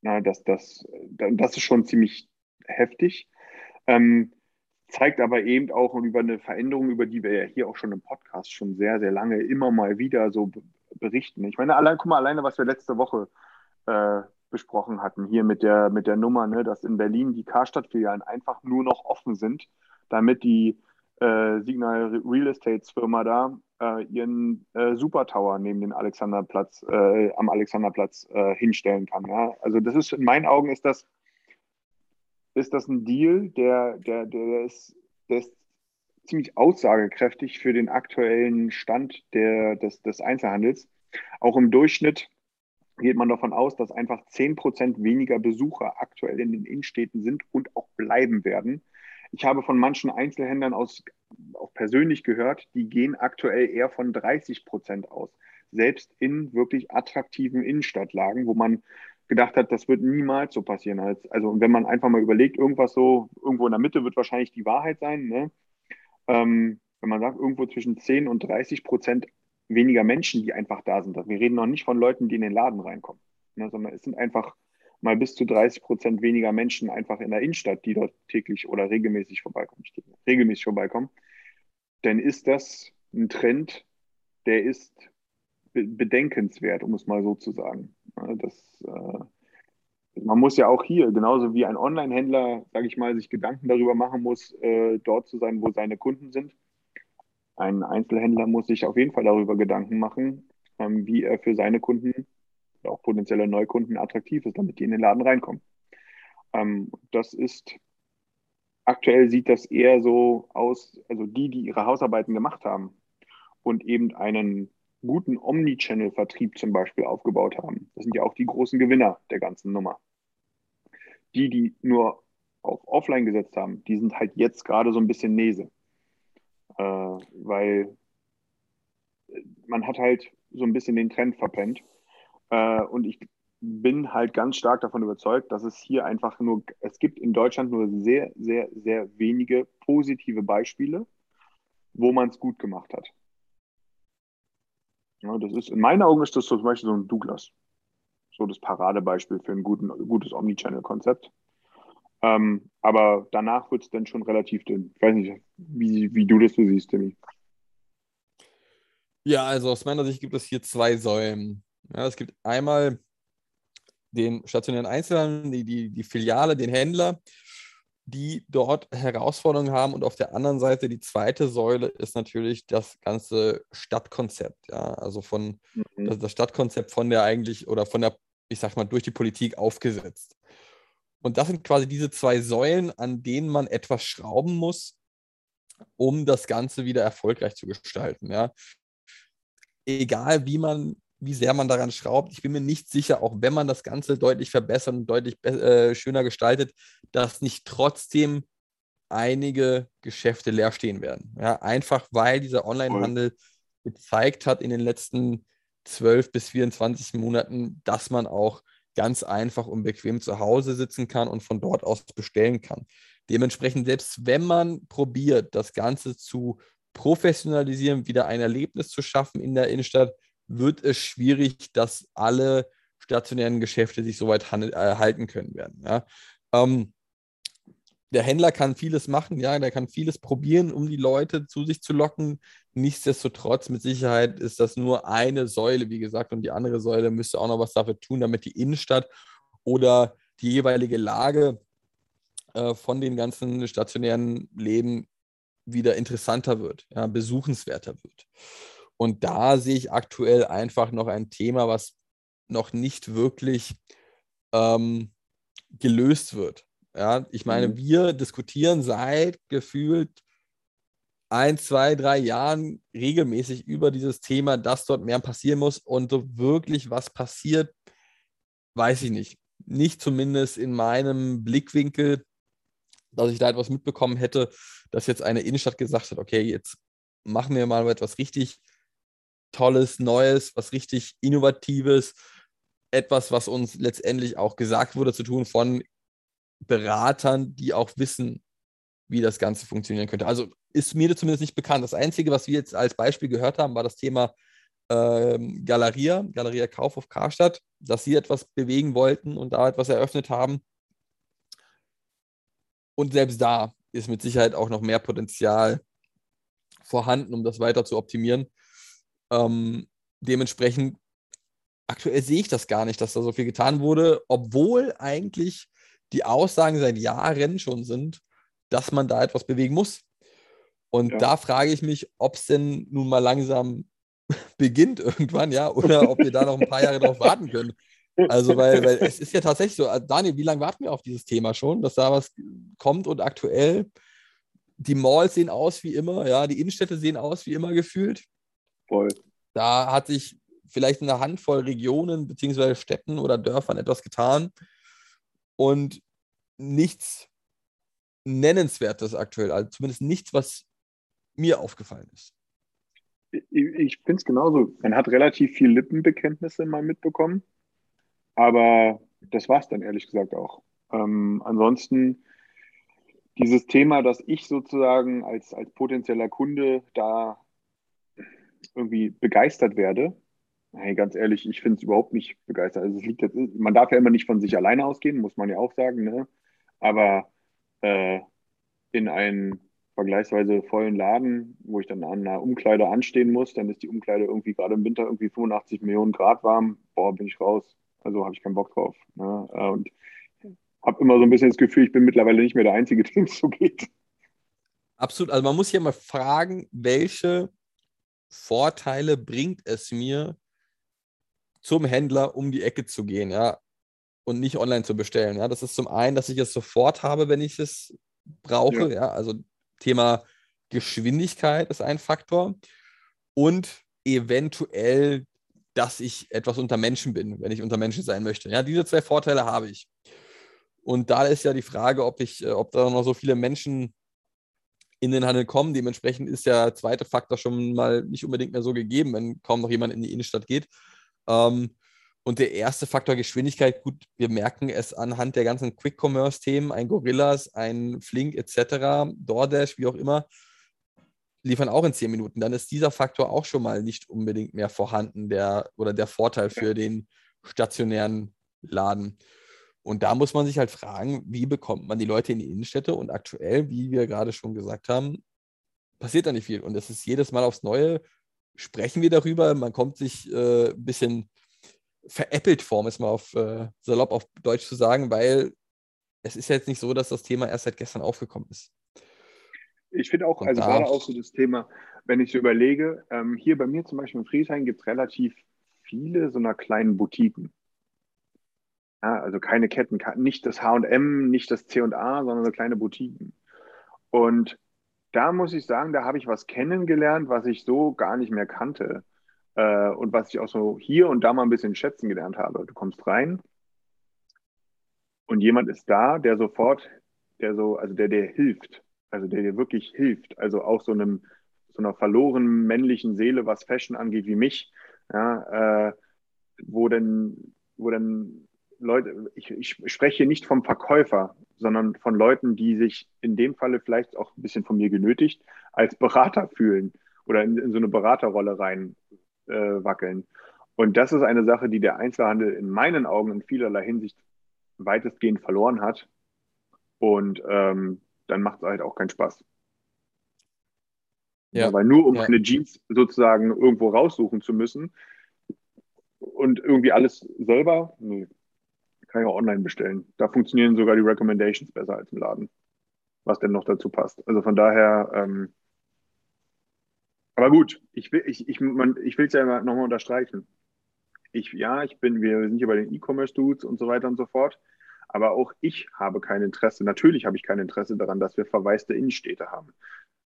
na, das, das, das ist schon ziemlich heftig. Ähm, zeigt aber eben auch über eine Veränderung, über die wir ja hier auch schon im Podcast schon sehr, sehr lange immer mal wieder so berichten. Ich meine, allein, guck mal, alleine, was wir letzte Woche äh, besprochen hatten, hier mit der, mit der Nummer, ne, dass in Berlin die Karstadt-Filialen einfach nur noch offen sind, damit die äh, Signal Real Estates Firma da äh, ihren äh, Super Tower neben den Alexanderplatz, äh, am Alexanderplatz äh, hinstellen kann. Ja? Also das ist, in meinen Augen ist das, ist das ein Deal, der, der, der, ist, der ist ziemlich aussagekräftig für den aktuellen Stand der, des, des Einzelhandels. Auch im Durchschnitt geht man davon aus, dass einfach 10% weniger Besucher aktuell in den Innenstädten sind und auch bleiben werden. Ich habe von manchen Einzelhändlern aus, auch persönlich gehört, die gehen aktuell eher von 30% aus. Selbst in wirklich attraktiven Innenstadtlagen, wo man gedacht hat, das wird niemals so passieren. Also wenn man einfach mal überlegt, irgendwas so, irgendwo in der Mitte wird wahrscheinlich die Wahrheit sein. Ne? Ähm, wenn man sagt, irgendwo zwischen 10 und 30 Prozent weniger Menschen, die einfach da sind. Wir reden noch nicht von Leuten, die in den Laden reinkommen, ne? sondern es sind einfach mal bis zu 30 Prozent weniger Menschen einfach in der Innenstadt, die dort täglich oder regelmäßig vorbeikommen, regelmäßig vorbeikommen, dann ist das ein Trend, der ist bedenkenswert, um es mal so zu sagen. Das, äh, man muss ja auch hier, genauso wie ein Online-Händler, sage ich mal, sich Gedanken darüber machen muss, äh, dort zu sein, wo seine Kunden sind. Ein Einzelhändler muss sich auf jeden Fall darüber Gedanken machen, ähm, wie er für seine Kunden, auch potenzielle Neukunden, attraktiv ist, damit die in den Laden reinkommen. Ähm, das ist aktuell sieht das eher so aus, also die, die ihre Hausarbeiten gemacht haben und eben einen guten Omnichannel-Vertrieb zum Beispiel aufgebaut haben. Das sind ja auch die großen Gewinner der ganzen Nummer. Die, die nur auf Offline gesetzt haben, die sind halt jetzt gerade so ein bisschen Nese. Äh, weil man hat halt so ein bisschen den Trend verpennt. Äh, und ich bin halt ganz stark davon überzeugt, dass es hier einfach nur, es gibt in Deutschland nur sehr, sehr, sehr wenige positive Beispiele, wo man es gut gemacht hat. Ja, das ist, in meinen Augen ist das zum Beispiel so ein Douglas. So das Paradebeispiel für ein guten, gutes Omnichannel-Konzept. Ähm, aber danach wird es dann schon relativ dünn. Ich weiß nicht, wie, wie du das so siehst, Timmy. Ja, also aus meiner Sicht gibt es hier zwei Säulen. Ja, es gibt einmal den stationären Einzelhandel, die, die, die Filiale, den Händler die dort Herausforderungen haben. Und auf der anderen Seite, die zweite Säule ist natürlich das ganze Stadtkonzept. Ja, also von mhm. das, das Stadtkonzept von der eigentlich oder von der, ich sag mal, durch die Politik aufgesetzt. Und das sind quasi diese zwei Säulen, an denen man etwas schrauben muss, um das Ganze wieder erfolgreich zu gestalten. Ja. Egal wie man wie sehr man daran schraubt. Ich bin mir nicht sicher, auch wenn man das Ganze deutlich verbessert und deutlich äh, schöner gestaltet, dass nicht trotzdem einige Geschäfte leer stehen werden. Ja, einfach weil dieser Onlinehandel gezeigt hat in den letzten 12 bis 24 Monaten, dass man auch ganz einfach und bequem zu Hause sitzen kann und von dort aus bestellen kann. Dementsprechend, selbst wenn man probiert, das Ganze zu professionalisieren, wieder ein Erlebnis zu schaffen in der Innenstadt, wird es schwierig, dass alle stationären Geschäfte sich so weit äh, halten können werden. Ja. Ähm, der Händler kann vieles machen, ja, der kann vieles probieren, um die Leute zu sich zu locken. Nichtsdestotrotz, mit Sicherheit ist das nur eine Säule, wie gesagt, und die andere Säule müsste auch noch was dafür tun, damit die Innenstadt oder die jeweilige Lage äh, von den ganzen stationären Läden wieder interessanter wird, ja, besuchenswerter wird. Und da sehe ich aktuell einfach noch ein Thema, was noch nicht wirklich ähm, gelöst wird. Ja, ich meine, mhm. wir diskutieren seit gefühlt ein, zwei, drei Jahren regelmäßig über dieses Thema, dass dort mehr passieren muss. Und so wirklich was passiert, weiß ich nicht. Nicht zumindest in meinem Blickwinkel, dass ich da etwas mitbekommen hätte, dass jetzt eine Innenstadt gesagt hat, okay, jetzt machen wir mal etwas richtig Tolles, Neues, was richtig Innovatives, etwas, was uns letztendlich auch gesagt wurde zu tun von Beratern, die auch wissen, wie das Ganze funktionieren könnte. Also ist mir zumindest nicht bekannt. Das Einzige, was wir jetzt als Beispiel gehört haben, war das Thema ähm, Galeria, Galeria Kaufhof Karstadt, dass sie etwas bewegen wollten und da etwas eröffnet haben. Und selbst da ist mit Sicherheit auch noch mehr Potenzial vorhanden, um das weiter zu optimieren. Ähm, dementsprechend, aktuell sehe ich das gar nicht, dass da so viel getan wurde, obwohl eigentlich die Aussagen seit Jahren schon sind, dass man da etwas bewegen muss. Und Ja. da frage ich mich, ob es denn nun mal langsam beginnt irgendwann, ja, oder ob wir da noch ein paar Jahre drauf warten können. Also, weil, weil es ist ja tatsächlich so, also Daniel, wie lange warten wir auf dieses Thema schon, dass da was kommt und aktuell die Malls sehen aus wie immer, ja, die Innenstädte sehen aus wie immer gefühlt. Voll. Da hat sich vielleicht in einer Handvoll Regionen beziehungsweise Städten oder Dörfern etwas getan und nichts Nennenswertes aktuell, also zumindest nichts, was mir aufgefallen ist. Ich, ich finde es genauso. Man hat relativ viel Lippenbekenntnisse mal mitbekommen, aber das war es dann ehrlich gesagt auch. Ähm, ansonsten dieses Thema, dass ich sozusagen als, als potenzieller Kunde da irgendwie begeistert werde, hey, ganz ehrlich, ich finde es überhaupt nicht begeistert. Also es liegt jetzt, man darf ja immer nicht von sich alleine ausgehen, muss man ja auch sagen, ne? Aber äh, in einen vergleichsweise vollen Laden, wo ich dann an einer Umkleide anstehen muss, dann ist die Umkleide irgendwie gerade im Winter irgendwie 85 Millionen Grad warm, boah, bin ich raus. Also habe ich keinen Bock drauf. Ne? Äh, Und habe immer so ein bisschen das Gefühl, ich bin mittlerweile nicht mehr der Einzige, dem es so geht. Absolut. Also man muss hier mal fragen, welche Vorteile bringt es mir, zum Händler um die Ecke zu gehen, ja, und nicht online zu bestellen. Ja, das ist zum einen, dass ich es sofort habe, wenn ich es brauche. Ja, Ja. also Thema Geschwindigkeit ist ein Faktor und eventuell, dass ich etwas unter Menschen bin, wenn ich unter Menschen sein möchte. Ja, diese zwei Vorteile habe ich. Und da ist ja die Frage, ob ich, äh, ob da noch so viele Menschen in den Handel kommen. Dementsprechend ist der zweite Faktor schon mal nicht unbedingt mehr so gegeben, wenn kaum noch jemand in die Innenstadt geht. Ähm, und der erste Faktor Geschwindigkeit, gut, wir merken es anhand der ganzen Quick-Commerce-Themen, ein Gorillas, ein Flink etc., DoorDash, wie auch immer, liefern auch in zehn Minuten. Dann ist dieser Faktor auch schon mal nicht unbedingt mehr vorhanden, der oder der Vorteil für den stationären Laden. Und da muss man sich halt fragen, wie bekommt man die Leute in die Innenstädte? Und aktuell, wie wir gerade schon gesagt haben, passiert da nicht viel. Und es ist jedes Mal aufs Neue, sprechen wir darüber, man kommt sich äh, ein bisschen veräppelt vor, um es mal auf äh, salopp auf Deutsch zu sagen, weil es ist ja jetzt nicht so, dass das Thema erst seit gestern aufgekommen ist. Ich finde auch, Und also gerade auch so das Thema, wenn ich so überlege, ähm, hier bei mir zum Beispiel in Friedrichshain gibt es relativ viele so einer kleinen Boutiquen. Ja, also keine Ketten, ke- nicht das H&M, nicht das C&A, sondern so kleine Boutiquen. Und da muss ich sagen, da habe ich was kennengelernt, was ich so gar nicht mehr kannte. Äh, und was ich auch so hier und da mal ein bisschen schätzen gelernt habe. Du kommst rein und jemand ist da, der sofort, der so, also der dir hilft. Also der dir wirklich hilft. Also auch so einem, so einer verlorenen männlichen Seele, was Fashion angeht, wie mich. Ja, äh, wo denn, wo denn Leute, ich, ich spreche hier nicht vom Verkäufer, sondern von Leuten, die sich in dem Falle vielleicht auch ein bisschen von mir genötigt als Berater fühlen oder in, in so eine Beraterrolle rein äh, wackeln. Und das ist eine Sache, die der Einzelhandel in meinen Augen in vielerlei Hinsicht weitestgehend verloren hat. Und ähm, dann macht es halt auch keinen Spaß. Ja. Weil nur um Ja. eine Jeans sozusagen irgendwo raussuchen zu müssen und irgendwie alles selber, nee, kann ich auch online bestellen. Da funktionieren sogar die Recommendations besser als im Laden, was denn noch dazu passt. Also von daher, ähm, aber gut, ich will ich, ich, man, ich will es ja nochmal unterstreichen. Ich, ja, ich bin, wir sind hier bei den E-Commerce-Dudes und so weiter und so fort. Aber auch ich habe kein Interesse, natürlich habe ich kein Interesse daran, dass wir verwaiste Innenstädte haben.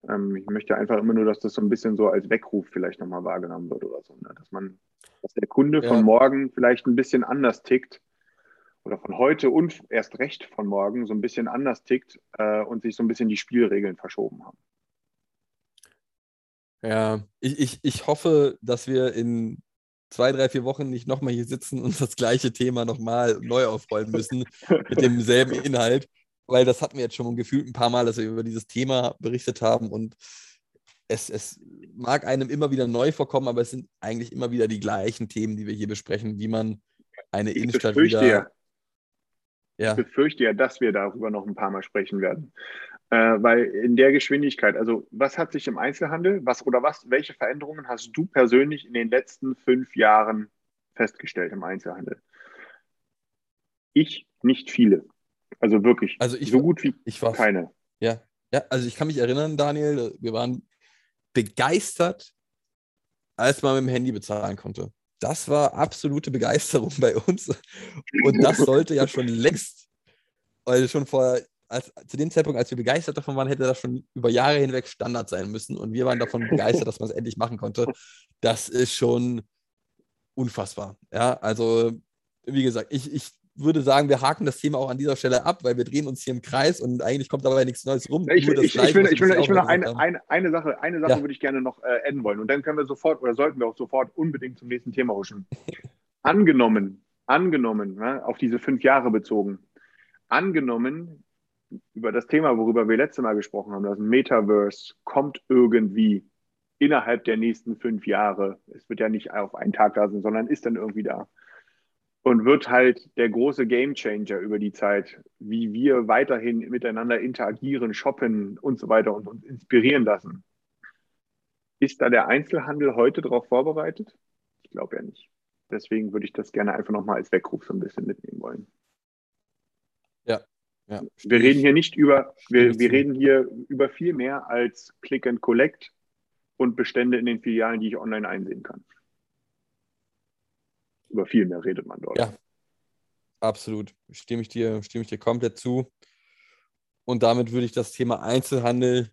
Ähm, ich möchte einfach immer nur, dass das so ein bisschen so als Weckruf vielleicht nochmal wahrgenommen wird oder so. Ne? Dass man, dass der Kunde Ja. von morgen vielleicht ein bisschen anders tickt oder von heute und erst recht von morgen so ein bisschen anders tickt äh, und sich so ein bisschen die Spielregeln verschoben haben. Ja, ich, ich, ich hoffe, dass wir in zwei, drei, vier Wochen nicht nochmal hier sitzen und das gleiche Thema nochmal neu aufrollen müssen mit demselben Inhalt, weil das hatten wir jetzt schon gefühlt ein paar Mal, dass wir über dieses Thema berichtet haben und es, es mag einem immer wieder neu vorkommen, aber es sind eigentlich immer wieder die gleichen Themen, die wir hier besprechen, wie man eine Ich Innenstadt wieder. ja, Ja, ich befürchte ja, dass wir darüber noch ein paar Mal sprechen werden. Äh, weil in der Geschwindigkeit, also was hat sich im Einzelhandel, was oder was, welche Veränderungen hast du persönlich in den letzten fünf Jahren festgestellt im Einzelhandel? Ich nicht viele. Also wirklich, Also ich so war- gut wie ich war keine. Ja, ja, also ich kann mich erinnern, Daniel, wir waren begeistert, als man mit dem Handy bezahlen konnte. Das war absolute Begeisterung bei uns. Und das sollte ja schon längst, also schon vor, als, zu dem Zeitpunkt, als wir begeistert davon waren, hätte das schon über Jahre hinweg Standard sein müssen. Und wir waren davon begeistert, dass man es endlich machen konnte. Das ist schon unfassbar. Ja, also wie gesagt, ich, ich würde sagen, wir haken das Thema auch an dieser Stelle ab, weil wir drehen uns hier im Kreis und eigentlich kommt dabei nichts Neues rum. Ich, ich, ich, Gleiche, will, ich, will, ich will noch eine, eine, eine Sache, eine Sache Ja. würde ich gerne noch äh, adden wollen. Und dann können wir sofort oder sollten wir auch sofort unbedingt zum nächsten Thema huschen. angenommen, angenommen, ne, auf diese fünf Jahre bezogen, angenommen, über das Thema, worüber wir letztes Mal gesprochen haben, das Metaverse kommt irgendwie innerhalb der nächsten fünf Jahre. Es wird ja nicht auf einen Tag da sein, sondern ist dann irgendwie da. Und wird halt der große Gamechanger über die Zeit, wie wir weiterhin miteinander interagieren, shoppen und so weiter und uns inspirieren lassen. Ist da der Einzelhandel heute darauf vorbereitet? Ich glaube ja nicht. Deswegen würde ich das gerne einfach nochmal als Weckruf so ein bisschen mitnehmen wollen. Ja, Wir reden hier nicht über, wir, wir reden hier über viel mehr als Click and Collect und Bestände in den Filialen, die ich online einsehen kann. Über viel mehr redet man dort. Ja. Absolut. Stimme ich dir, stimme ich dir komplett zu. Und damit würde ich das Thema Einzelhandel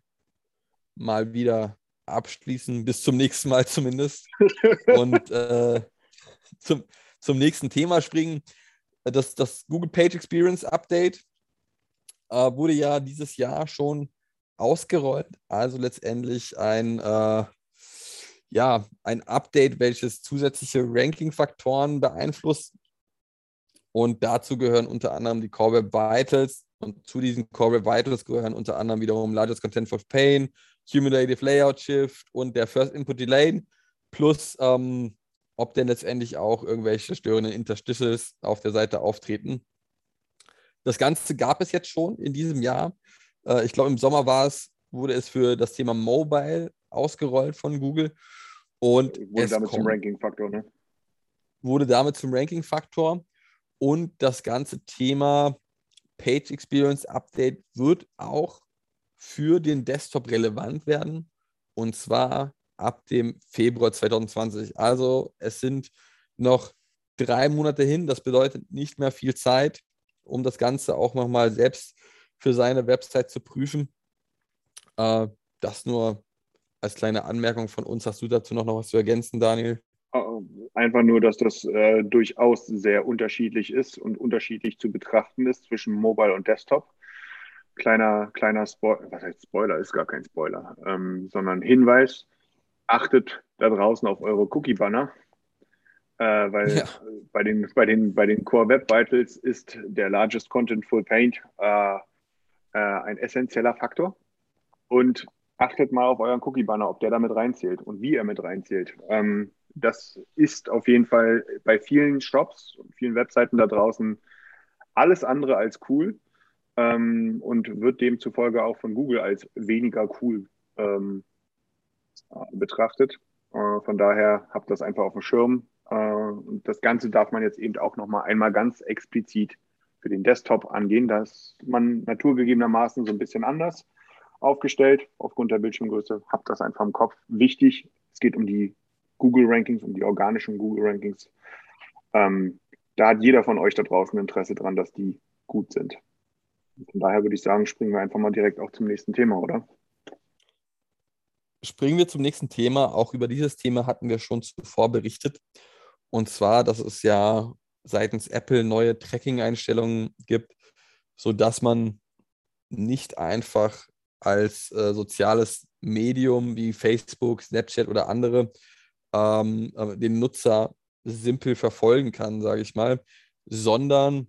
mal wieder abschließen, bis zum nächsten Mal zumindest. Und äh, zum, zum nächsten Thema springen. Das, das Google Page Experience Update äh, wurde ja dieses Jahr schon ausgerollt. Also letztendlich ein, äh, ja, ein Update, welches zusätzliche Ranking-Faktoren beeinflusst. Und dazu gehören unter anderem die Core Web Vitals. Und zu diesen Core Web Vitals gehören unter anderem wiederum Largest Content for Pain, Cumulative Layout Shift und der First Input Delay. Plus, ähm, ob denn letztendlich auch irgendwelche störenden Interstitials auf der Seite auftreten. Das Ganze gab es jetzt schon in diesem Jahr. Äh, ich glaube, im Sommer war es, wurde es für das Thema Mobile ausgerollt von Google. Und Wurde es damit zum kommt Ranking-Faktor, ne? wurde damit zum Ranking-Faktor. Und das ganze Thema Page Experience Update wird auch für den Desktop relevant werden. Und zwar ab dem Februar 2020. Also es sind noch drei Monate hin. Das bedeutet nicht mehr viel Zeit, um das Ganze auch nochmal selbst für seine Website zu prüfen. Äh, das nur als kleine Anmerkung von uns. Hast du dazu noch, noch was zu ergänzen, Daniel? Einfach nur, dass das äh, durchaus sehr unterschiedlich ist und unterschiedlich zu betrachten ist zwischen Mobile und Desktop. Kleiner, kleiner Spoiler, was heißt Spoiler, ist gar kein Spoiler, ähm, sondern Hinweis, achtet da draußen auf eure Cookie-Banner, äh, weil Ja. bei, den, bei, den, bei den Core Web Vitals ist der Largest Content Full Paint äh, äh, ein essentieller Faktor. Und achtet mal auf euren Cookie-Banner, ob der damit reinzählt und wie er mit reinzählt. Ähm, das ist auf jeden Fall bei vielen Shops und vielen Webseiten da draußen alles andere als cool ähm, und wird demzufolge auch von Google als weniger cool ähm, äh, betrachtet. Äh, von daher habt das einfach auf dem Schirm. Äh, und das Ganze darf man jetzt eben auch nochmal einmal ganz explizit für den Desktop angehen. Da ist man naturgegebenermaßen so ein bisschen anders aufgestellt aufgrund der Bildschirmgröße. Habt das einfach im Kopf. Wichtig, es geht um die Google Rankings, um die organischen Google Rankings. Ähm, da hat jeder von euch da draußen Interesse dran, dass die gut sind. Von daher würde ich sagen, springen wir einfach mal direkt auch zum nächsten Thema, oder? Springen wir zum nächsten Thema. Auch über dieses Thema hatten wir schon zuvor berichtet. Und zwar, dass es ja seitens Apple neue Tracking-Einstellungen gibt, sodass man nicht einfach als äh, soziales Medium wie Facebook, Snapchat oder andere ähm, äh, den Nutzer simpel verfolgen kann, sage ich mal, sondern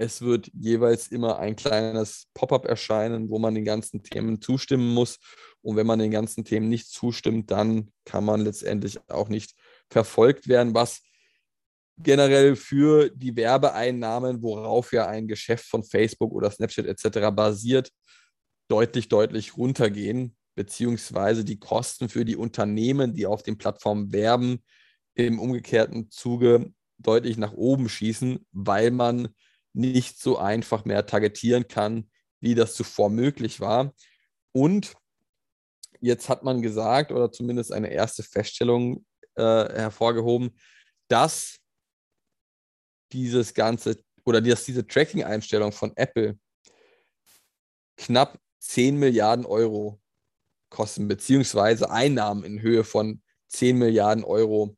Es wird jeweils immer ein kleines Pop-up erscheinen, wo man den ganzen Themen zustimmen muss. Und wenn man den ganzen Themen nicht zustimmt, dann kann man letztendlich auch nicht verfolgt werden, was generell für die Werbeeinnahmen, worauf ja ein Geschäft von Facebook oder Snapchat etc. basiert, deutlich, deutlich runtergehen, beziehungsweise die Kosten für die Unternehmen, die auf den Plattformen werben, im umgekehrten Zuge deutlich nach oben schießen, weil man nicht so einfach mehr targetieren kann, wie das zuvor möglich war. Und jetzt hat man gesagt, oder zumindest eine erste Feststellung äh, hervorgehoben, dass dieses ganze oder dass diese Tracking-Einstellung von Apple knapp 10 Milliarden Euro kosten, beziehungsweise Einnahmen in Höhe von 10 Milliarden Euro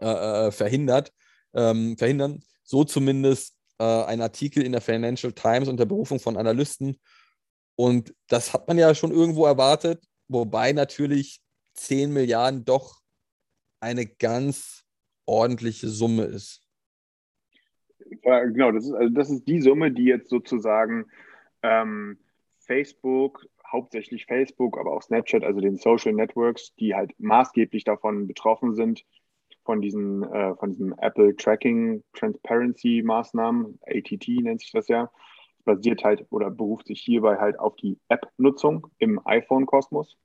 äh, äh, verhindert, ähm, verhindern. So zumindest äh, ein Artikel in der Financial Times unter Berufung von Analysten. Und das hat man ja schon irgendwo erwartet, wobei natürlich 10 Milliarden doch eine ganz ordentliche Summe ist. Ja, genau, das ist, also das ist die Summe, die jetzt sozusagen ähm, Facebook, hauptsächlich Facebook, aber auch Snapchat, also den Social Networks, die halt maßgeblich davon betroffen sind, von diesen, äh, von diesen Apple Tracking Transparency Maßnahmen, ATT nennt sich das ja, basiert halt oder beruft sich hierbei halt auf die App-Nutzung im iPhone-Kosmos.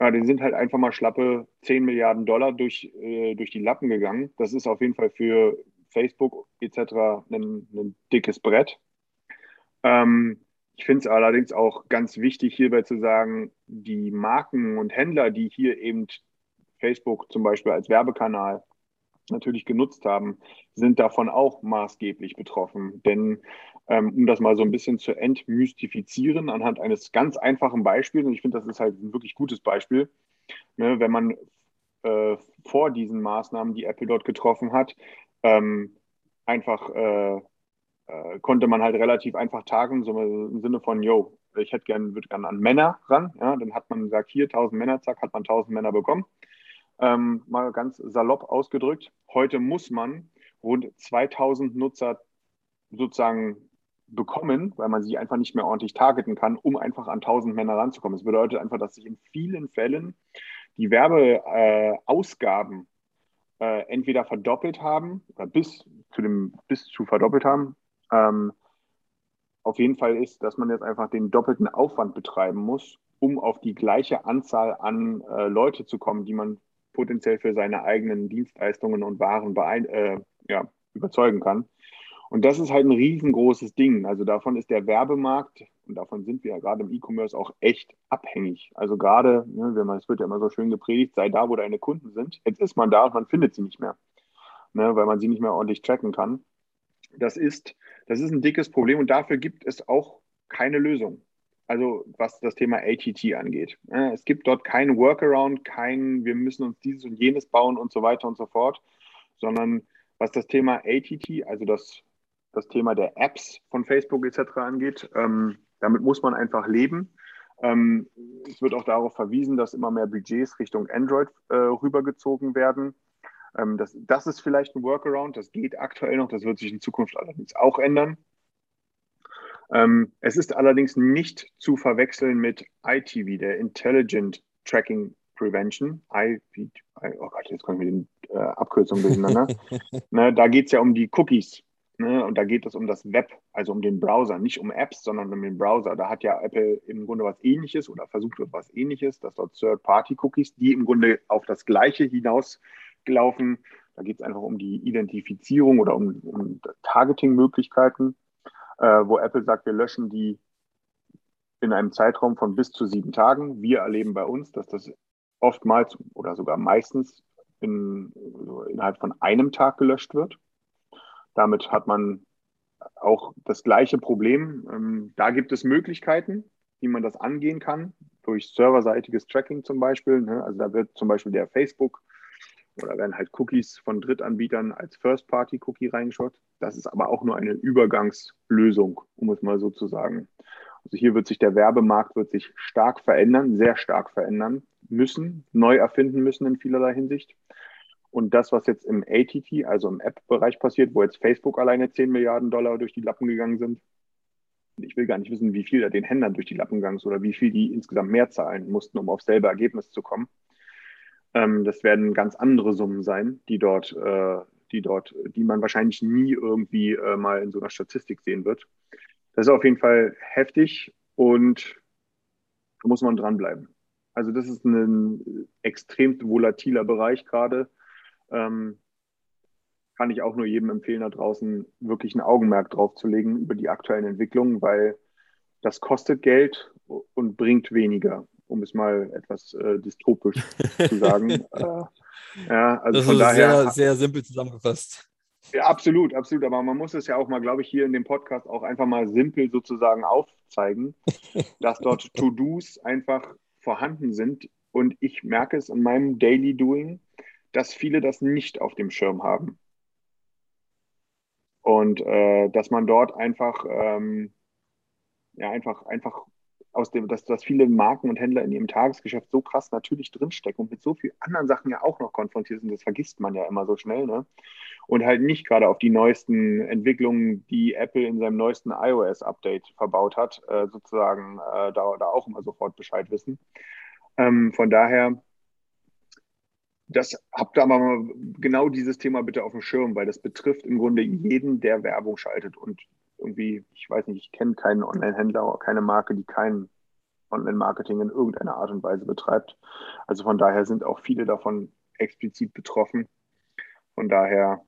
Ja, die sind halt einfach mal schlappe 10 Milliarden Dollar durch, äh, durch die Lappen gegangen. Das ist auf jeden Fall für Facebook etc. ein, dickes Brett. Ähm, ich finde es allerdings auch ganz wichtig, hierbei zu sagen, die Marken und Händler, die hier eben Facebook zum Beispiel als Werbekanal natürlich genutzt haben, sind davon auch maßgeblich betroffen. Denn ähm, um das mal so ein bisschen zu entmystifizieren, anhand eines ganz einfachen Beispiels, und ich finde, das ist halt ein wirklich gutes Beispiel, ne, wenn man äh, vor diesen Maßnahmen, die Apple dort getroffen hat, ähm, einfach äh, äh, konnte man halt relativ einfach tagen, so im Sinne von, yo, ich hätte gern, würde gern an Männer ran. Ja, dann hat man gesagt, hier 1000 Männer, zack, hat man 1000 Männer bekommen. Ähm, mal ganz salopp ausgedrückt. Heute muss man rund 2000 Nutzer sozusagen bekommen, weil man sie einfach nicht mehr ordentlich targeten kann, um einfach an 1000 Männer ranzukommen. Das bedeutet einfach, dass sich in vielen Fällen die Werbeausgaben äh, entweder verdoppelt haben oder bis zu dem bis zu verdoppelt haben. Ähm, auf jeden Fall ist, dass man jetzt einfach den doppelten Aufwand betreiben muss, um auf die gleiche Anzahl an äh, Leute zu kommen, die man potenziell für seine eigenen Dienstleistungen und Waren äh, ja, überzeugen kann. Und das ist halt ein riesengroßes Ding. Also davon ist der Werbemarkt, und davon sind wir ja gerade im E-Commerce auch echt abhängig. Also gerade, ne, wenn man, es wird ja immer so schön gepredigt, sei da, wo deine Kunden sind. Jetzt ist man da und man findet sie nicht mehr, ne, weil man sie nicht mehr ordentlich tracken kann. Das ist, das ist ein dickes Problem und dafür gibt es auch keine Lösung. Also was das Thema ATT angeht. Es gibt dort keinen Workaround, kein, wir müssen uns dieses und jenes bauen und so weiter und so fort, sondern was das Thema ATT, also das das Thema der Apps von Facebook etc. angeht. Ähm, damit muss man einfach leben. Ähm, es wird auch darauf verwiesen, dass immer mehr Budgets Richtung Android äh, rübergezogen werden. Ähm, das, das ist vielleicht ein Workaround, das geht aktuell noch, das wird sich in Zukunft allerdings auch ändern. Ähm, es ist allerdings nicht zu verwechseln mit ITV, der Intelligent Tracking Prevention. IPV, oh Gott, jetzt komme ich mit den äh, Abkürzungen durcheinander. ne, da geht es ja um die Cookies, Ne? Und da geht es um das Web, also um den Browser, nicht um Apps, sondern um den Browser. Da hat ja Apple im Grunde was Ähnliches oder versucht etwas Ähnliches, dass dort Third-Party-Cookies, die im Grunde auf das Gleiche hinausgelaufen. Da geht es einfach um die Identifizierung oder um, um Targeting-Möglichkeiten, äh, wo Apple sagt, wir löschen die in einem Zeitraum von bis zu sieben Tagen. Wir erleben bei uns, dass das oftmals oder sogar meistens in, also innerhalb von einem Tag gelöscht wird. Damit hat man auch das gleiche Problem. Ähm, da gibt es Möglichkeiten, wie man das angehen kann, durch serverseitiges Tracking zum Beispiel. Ne? Also da wird zum Beispiel der Facebook oder werden halt Cookies von Drittanbietern als First-Party-Cookie reingeschaut. Das ist aber auch nur eine Übergangslösung, um es mal so zu sagen. Also hier wird sich der Werbemarkt wird sich stark verändern, sehr stark verändern müssen, neu erfinden müssen in vielerlei Hinsicht. Und das, was jetzt im ATT, also im App-Bereich passiert, wo jetzt Facebook alleine 10 Milliarden Dollar durch die Lappen gegangen sind, ich will gar nicht wissen, wie viel da den Händlern durch die Lappen gegangen ist oder wie viel die insgesamt mehr zahlen mussten, um auf selbe Ergebnis zu kommen. Ähm, das werden ganz andere Summen sein, die dort, äh, die dort, die man wahrscheinlich nie irgendwie äh, mal in so einer Statistik sehen wird. Das ist auf jeden Fall heftig und da muss man dranbleiben. Also das ist ein extrem volatiler Bereich gerade. Ähm, kann ich auch nur jedem empfehlen, da draußen wirklich ein Augenmerk drauf zu legen über die aktuellen Entwicklungen, weil das kostet Geld und bringt weniger, um es mal etwas äh, dystopisch zu sagen. äh, ja, also das von ist daher, sehr, sehr simpel zusammengefasst. Ja, absolut, absolut. Aber man muss es ja auch mal, glaube ich, hier in dem Podcast auch einfach mal simpel sozusagen aufzeigen, dass dort To-Dos einfach vorhanden sind. Und ich merke es in meinem Daily Doing, dass viele das nicht auf dem Schirm haben. Und äh, dass man dort einfach, ähm, ja, einfach, einfach aus dem, dass, dass viele Marken und Händler in ihrem Tagesgeschäft so krass natürlich drinstecken und mit so vielen anderen Sachen ja auch noch konfrontiert sind, das vergisst man ja immer so schnell, ne? Und halt nicht gerade auf die neuesten Entwicklungen, die Apple in seinem neuesten iOS-Update verbaut hat, äh, sozusagen äh, da, da auch immer sofort Bescheid wissen. Ähm, von daher das habt aber mal genau dieses Thema bitte auf dem Schirm, weil das betrifft im Grunde jeden, der Werbung schaltet. Und irgendwie, ich weiß nicht, ich kenne keinen Online-Händler, keine Marke, die kein Online-Marketing in irgendeiner Art und Weise betreibt. Also von daher sind auch viele davon explizit betroffen. Von daher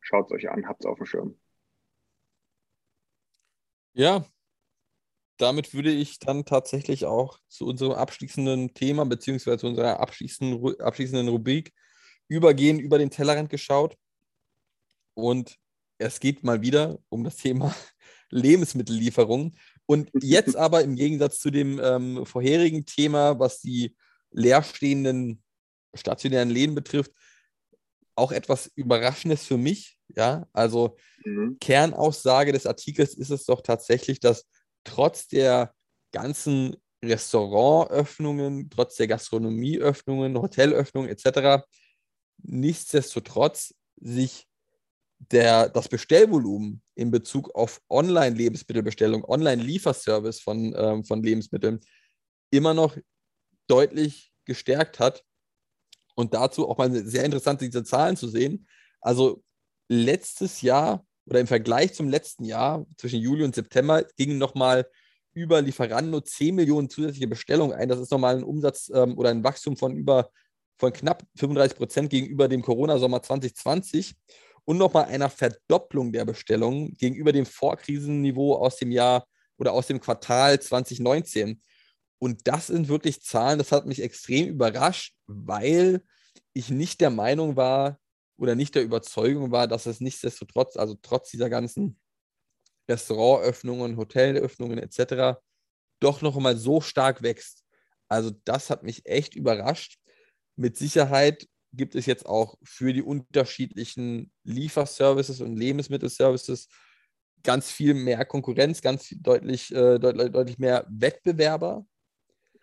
schaut es euch an, habt es auf dem Schirm. Ja, damit würde ich dann tatsächlich auch zu unserem abschließenden Thema beziehungsweise zu unserer abschließenden, abschließenden Rubrik übergehen, über den Tellerrand geschaut. Und es geht mal wieder um das Thema Lebensmittellieferung. Und jetzt aber im Gegensatz zu dem ähm, vorherigen Thema, was die leerstehenden stationären Läden betrifft, auch etwas Überraschendes für mich. Ja, also mhm. Kernaussage des Artikels ist es doch tatsächlich, dass trotz der ganzen Restaurantöffnungen, trotz der Gastronomieöffnungen, Hotelöffnungen etc., nichtsdestotrotz sich der, das Bestellvolumen in Bezug auf Online-Lebensmittelbestellung, Online-Lieferservice von, ähm, von Lebensmitteln immer noch deutlich gestärkt hat. Und dazu auch mal sehr interessant, diese Zahlen zu sehen. Also letztes Jahr oder im Vergleich zum letzten Jahr, zwischen Juli und September, gingen nochmal über Lieferando 10 Millionen zusätzliche Bestellungen ein. Das ist nochmal ein Umsatz ähm, oder ein Wachstum von über von knapp 35 Prozent gegenüber dem Corona-Sommer 2020 und nochmal einer Verdopplung der Bestellungen gegenüber dem Vorkrisenniveau aus dem Jahr oder aus dem Quartal 2019. Und das sind wirklich Zahlen, das hat mich extrem überrascht, weil ich nicht der Meinung war, oder nicht der Überzeugung war, dass es nichtsdestotrotz, also trotz dieser ganzen Restaurantöffnungen, Hotelöffnungen etc., doch noch einmal so stark wächst. Also das hat mich echt überrascht. Mit Sicherheit gibt es jetzt auch für die unterschiedlichen Lieferservices und Lebensmittelservices ganz viel mehr Konkurrenz, ganz deutlich, äh, deutlich, deutlich mehr Wettbewerber.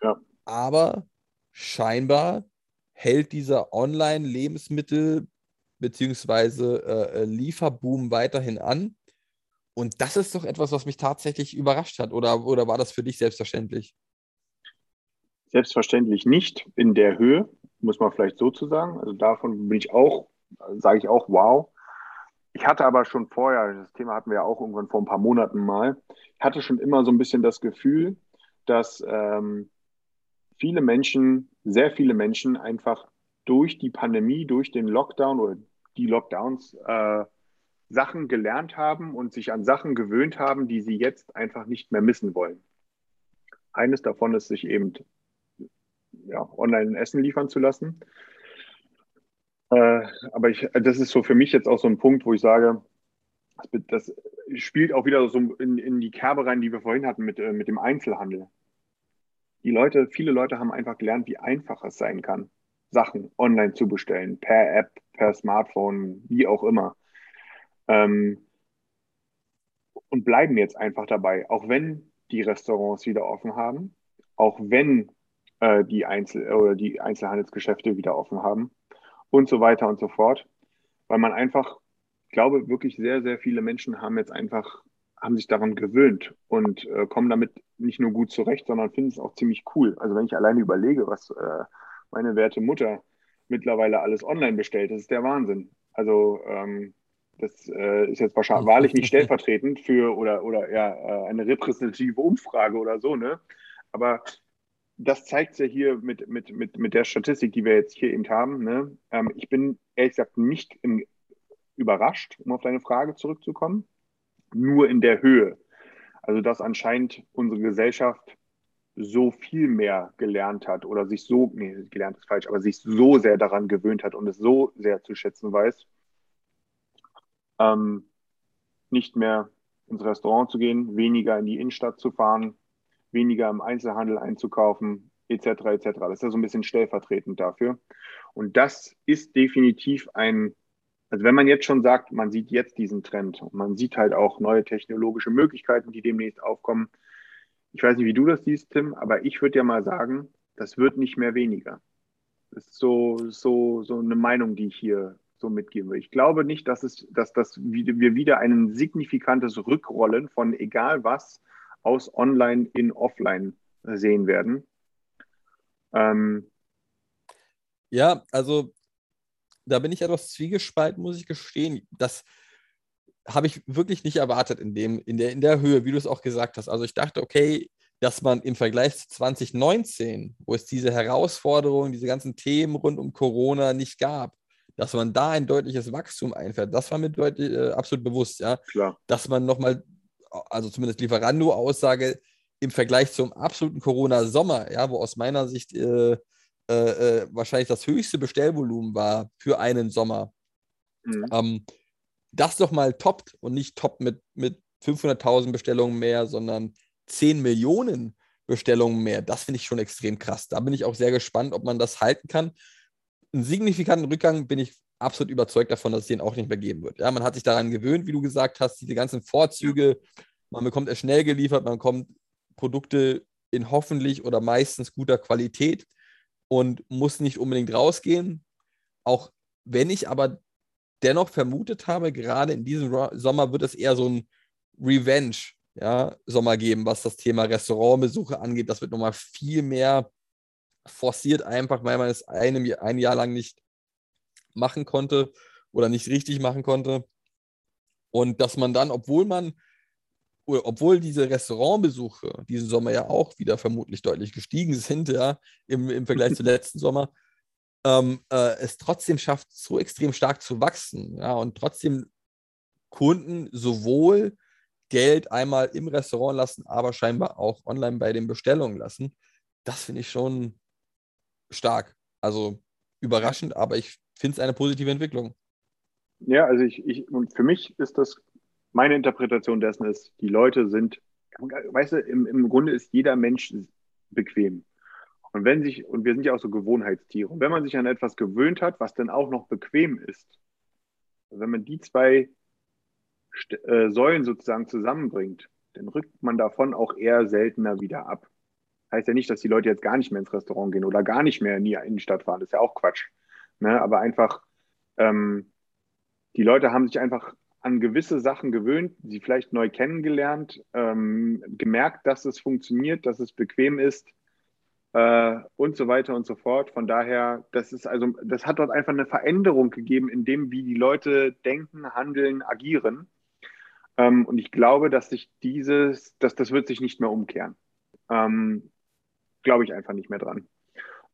Ja. Aber scheinbar hält dieser Online-Lebensmittel- beziehungsweise äh, äh, Lieferboom weiterhin an. Und das ist doch etwas, was mich tatsächlich überrascht hat. Oder, oder war das für dich selbstverständlich? Selbstverständlich nicht in der Höhe, muss man vielleicht so zu sagen. Also davon bin ich auch, sage ich auch, wow. Ich hatte aber schon vorher, das Thema hatten wir ja auch irgendwann vor ein paar Monaten mal, ich hatte schon immer so ein bisschen das Gefühl, dass ähm, viele Menschen, sehr viele Menschen einfach durch die Pandemie, durch den Lockdown oder die Lockdowns äh, Sachen gelernt haben und sich an Sachen gewöhnt haben, die sie jetzt einfach nicht mehr missen wollen. Eines davon ist, sich eben ja, online Essen liefern zu lassen. Äh, aber ich, das ist so für mich jetzt auch so ein Punkt, wo ich sage, das spielt auch wieder so in, in die Kerbe rein, die wir vorhin hatten mit, äh, mit dem Einzelhandel. Die Leute, viele Leute haben einfach gelernt, wie einfach es sein kann. Sachen online zu bestellen, per App, per Smartphone, wie auch immer. Ähm, und bleiben jetzt einfach dabei, auch wenn die Restaurants wieder offen haben, auch wenn äh, die, Einzel oder die Einzelhandelsgeschäfte wieder offen haben, und so weiter und so fort. Weil man einfach, ich glaube, wirklich sehr, sehr viele Menschen haben jetzt einfach, haben sich daran gewöhnt und äh, kommen damit nicht nur gut zurecht, sondern finden es auch ziemlich cool. Also wenn ich alleine überlege, was äh, meine werte Mutter mittlerweile alles online bestellt, das ist der Wahnsinn. Also ähm, das äh, ist jetzt wahrscheinlich wahrlich nicht stellvertretend für oder, oder ja, äh, eine repräsentative Umfrage oder so, ne? Aber das zeigt ja hier mit, mit, mit, mit der Statistik, die wir jetzt hier eben haben. Ne? Ähm, ich bin ehrlich gesagt nicht im, überrascht, um auf deine Frage zurückzukommen, nur in der Höhe. Also, dass anscheinend unsere Gesellschaft so viel mehr gelernt hat oder sich so, nee, gelernt ist falsch, aber sich so sehr daran gewöhnt hat und es so sehr zu schätzen weiß, ähm, nicht mehr ins Restaurant zu gehen, weniger in die Innenstadt zu fahren, weniger im Einzelhandel einzukaufen, etc. etc. Das ist ja so ein bisschen stellvertretend dafür. Und das ist definitiv ein, also wenn man jetzt schon sagt, man sieht jetzt diesen Trend und man sieht halt auch neue technologische Möglichkeiten, die demnächst aufkommen. Ich weiß nicht, wie du das siehst, Tim, aber ich würde ja mal sagen, das wird nicht mehr weniger. Das ist so, so, so eine Meinung, die ich hier so mitgeben will. Ich glaube nicht, dass, es, dass, dass wir wieder ein signifikantes Rückrollen von egal was aus Online in Offline sehen werden. Ähm, ja, also da bin ich etwas zwiegespalten, muss ich gestehen. Das habe ich wirklich nicht erwartet in, dem, in, der, in der Höhe, wie du es auch gesagt hast. Also ich dachte, okay, dass man im Vergleich zu 2019, wo es diese Herausforderungen, diese ganzen Themen rund um Corona nicht gab, dass man da ein deutliches Wachstum einfährt, das war mir deutlich, äh, absolut bewusst, ja. Klar. Dass man nochmal, also zumindest Lieferando-Aussage, im Vergleich zum absoluten Corona-Sommer, ja, wo aus meiner Sicht äh, äh, äh, wahrscheinlich das höchste Bestellvolumen war für einen Sommer, mhm. ähm, das doch mal toppt und nicht toppt mit, mit 500.000 Bestellungen mehr, sondern 10 Millionen Bestellungen mehr. Das finde ich schon extrem krass. Da bin ich auch sehr gespannt, ob man das halten kann einen signifikanten Rückgang bin ich absolut überzeugt davon, dass es den auch nicht mehr geben wird. Ja, man hat sich daran gewöhnt, wie du gesagt hast, diese ganzen Vorzüge. Man bekommt es schnell geliefert, man bekommt Produkte in hoffentlich oder meistens guter Qualität und muss nicht unbedingt rausgehen. Auch wenn ich aber dennoch vermutet habe, gerade in diesem Sommer wird es eher so ein Revenge ja, Sommer geben, was das Thema Restaurantbesuche angeht. Das wird nochmal viel mehr forciert einfach, weil man es ein Jahr lang nicht machen konnte oder nicht richtig machen konnte. Und dass man dann, obwohl man, obwohl diese Restaurantbesuche diesen Sommer ja auch wieder vermutlich deutlich gestiegen sind, ja, im, im Vergleich zu letzten Sommer, ähm, äh, es trotzdem schafft, so extrem stark zu wachsen, ja, und trotzdem Kunden sowohl Geld einmal im Restaurant lassen, aber scheinbar auch online bei den Bestellungen lassen. Das finde ich schon stark. Also überraschend, aber ich finde es eine positive Entwicklung. Ja, also ich, ich, für mich ist das, meine Interpretation dessen ist, die Leute sind, weißt du, im, im Grunde ist jeder Mensch bequem. Und wenn sich, und wir sind ja auch so Gewohnheitstiere, und wenn man sich an etwas gewöhnt hat, was dann auch noch bequem ist, wenn man die zwei äh, Säulen sozusagen zusammenbringt, dann rückt man davon auch eher seltener wieder ab. Heißt ja nicht, dass die Leute jetzt gar nicht mehr ins Restaurant gehen oder gar nicht mehr in die Innenstadt fahren. Das ist ja auch Quatsch. Ne? Aber einfach, ähm, die Leute haben sich einfach an gewisse Sachen gewöhnt, sie vielleicht neu kennengelernt, ähm, gemerkt, dass es funktioniert, dass es bequem ist äh, und so weiter und so fort. Von daher, das ist also, das hat dort einfach eine Veränderung gegeben in dem, wie die Leute denken, handeln, agieren. Ähm, und ich glaube, dass sich dieses, dass das wird sich nicht mehr umkehren. Ähm, glaube ich einfach nicht mehr dran.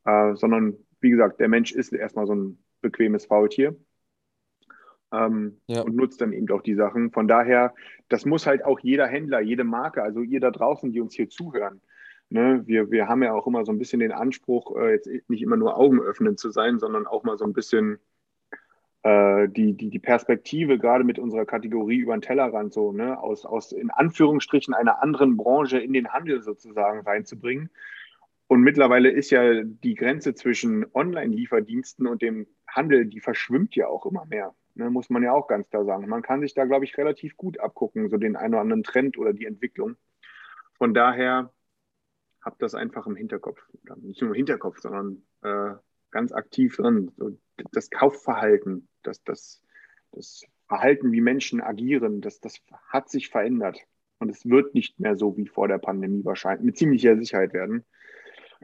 Äh, sondern, wie gesagt, der Mensch ist erstmal so ein bequemes Faultier. Ähm, ja. und nutzt dann eben auch die Sachen. Von daher, das muss halt auch jeder Händler, jede Marke, also ihr da draußen, die uns hier zuhören. Ne, wir, wir haben ja auch immer so ein bisschen den Anspruch, äh, jetzt nicht immer nur Augen öffnen zu sein, sondern auch mal so ein bisschen äh, die, die, die Perspektive gerade mit unserer Kategorie über den Tellerrand so, ne, aus, aus in Anführungsstrichen einer anderen Branche in den Handel sozusagen reinzubringen. Und mittlerweile ist ja die Grenze zwischen Online-Lieferdiensten und dem Handel, die verschwimmt ja auch immer mehr. Ne, muss man ja auch ganz klar sagen. Man kann sich da, glaube ich, relativ gut abgucken, so den einen oder anderen Trend oder die Entwicklung. Von daher habt das einfach im Hinterkopf. Nicht nur im Hinterkopf, sondern äh, ganz aktiv drin. So das Kaufverhalten, das, das, das Verhalten, wie Menschen agieren, das, das hat sich verändert. Und es wird nicht mehr so wie vor der Pandemie wahrscheinlich, mit ziemlicher Sicherheit werden.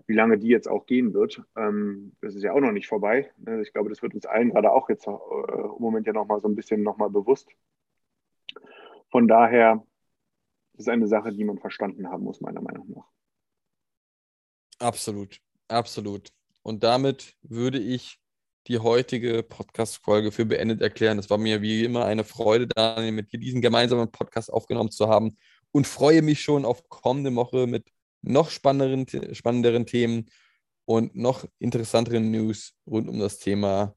Wie lange die jetzt auch gehen wird, ähm, das ist ja auch noch nicht vorbei. Ne? Ich glaube, das wird uns allen gerade auch jetzt äh, im Moment ja nochmal so ein bisschen nochmal bewusst. Von daher ist es eine Sache, die man verstanden haben muss, meiner Meinung nach. Absolut, absolut. Und damit würde ich die heutige Podcast-Folge für beendet erklären. Es war mir wie immer eine Freude, Daniel, mit dir diesen gemeinsamen Podcast aufgenommen zu haben und freue mich schon auf kommende Woche mit noch spannenderen, spannenderen Themen und noch interessanteren News rund um das Thema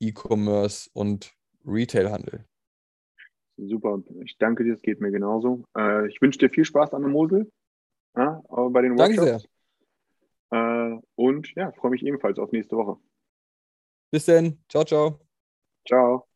E-Commerce und Retailhandel. Super, ich danke dir, es geht mir genauso. Äh, ich wünsche dir viel Spaß an der Mosel ja, bei den Workshops. Danke sehr. Äh, und ja, freue mich ebenfalls auf nächste Woche. Bis dann. Ciao, ciao. Ciao.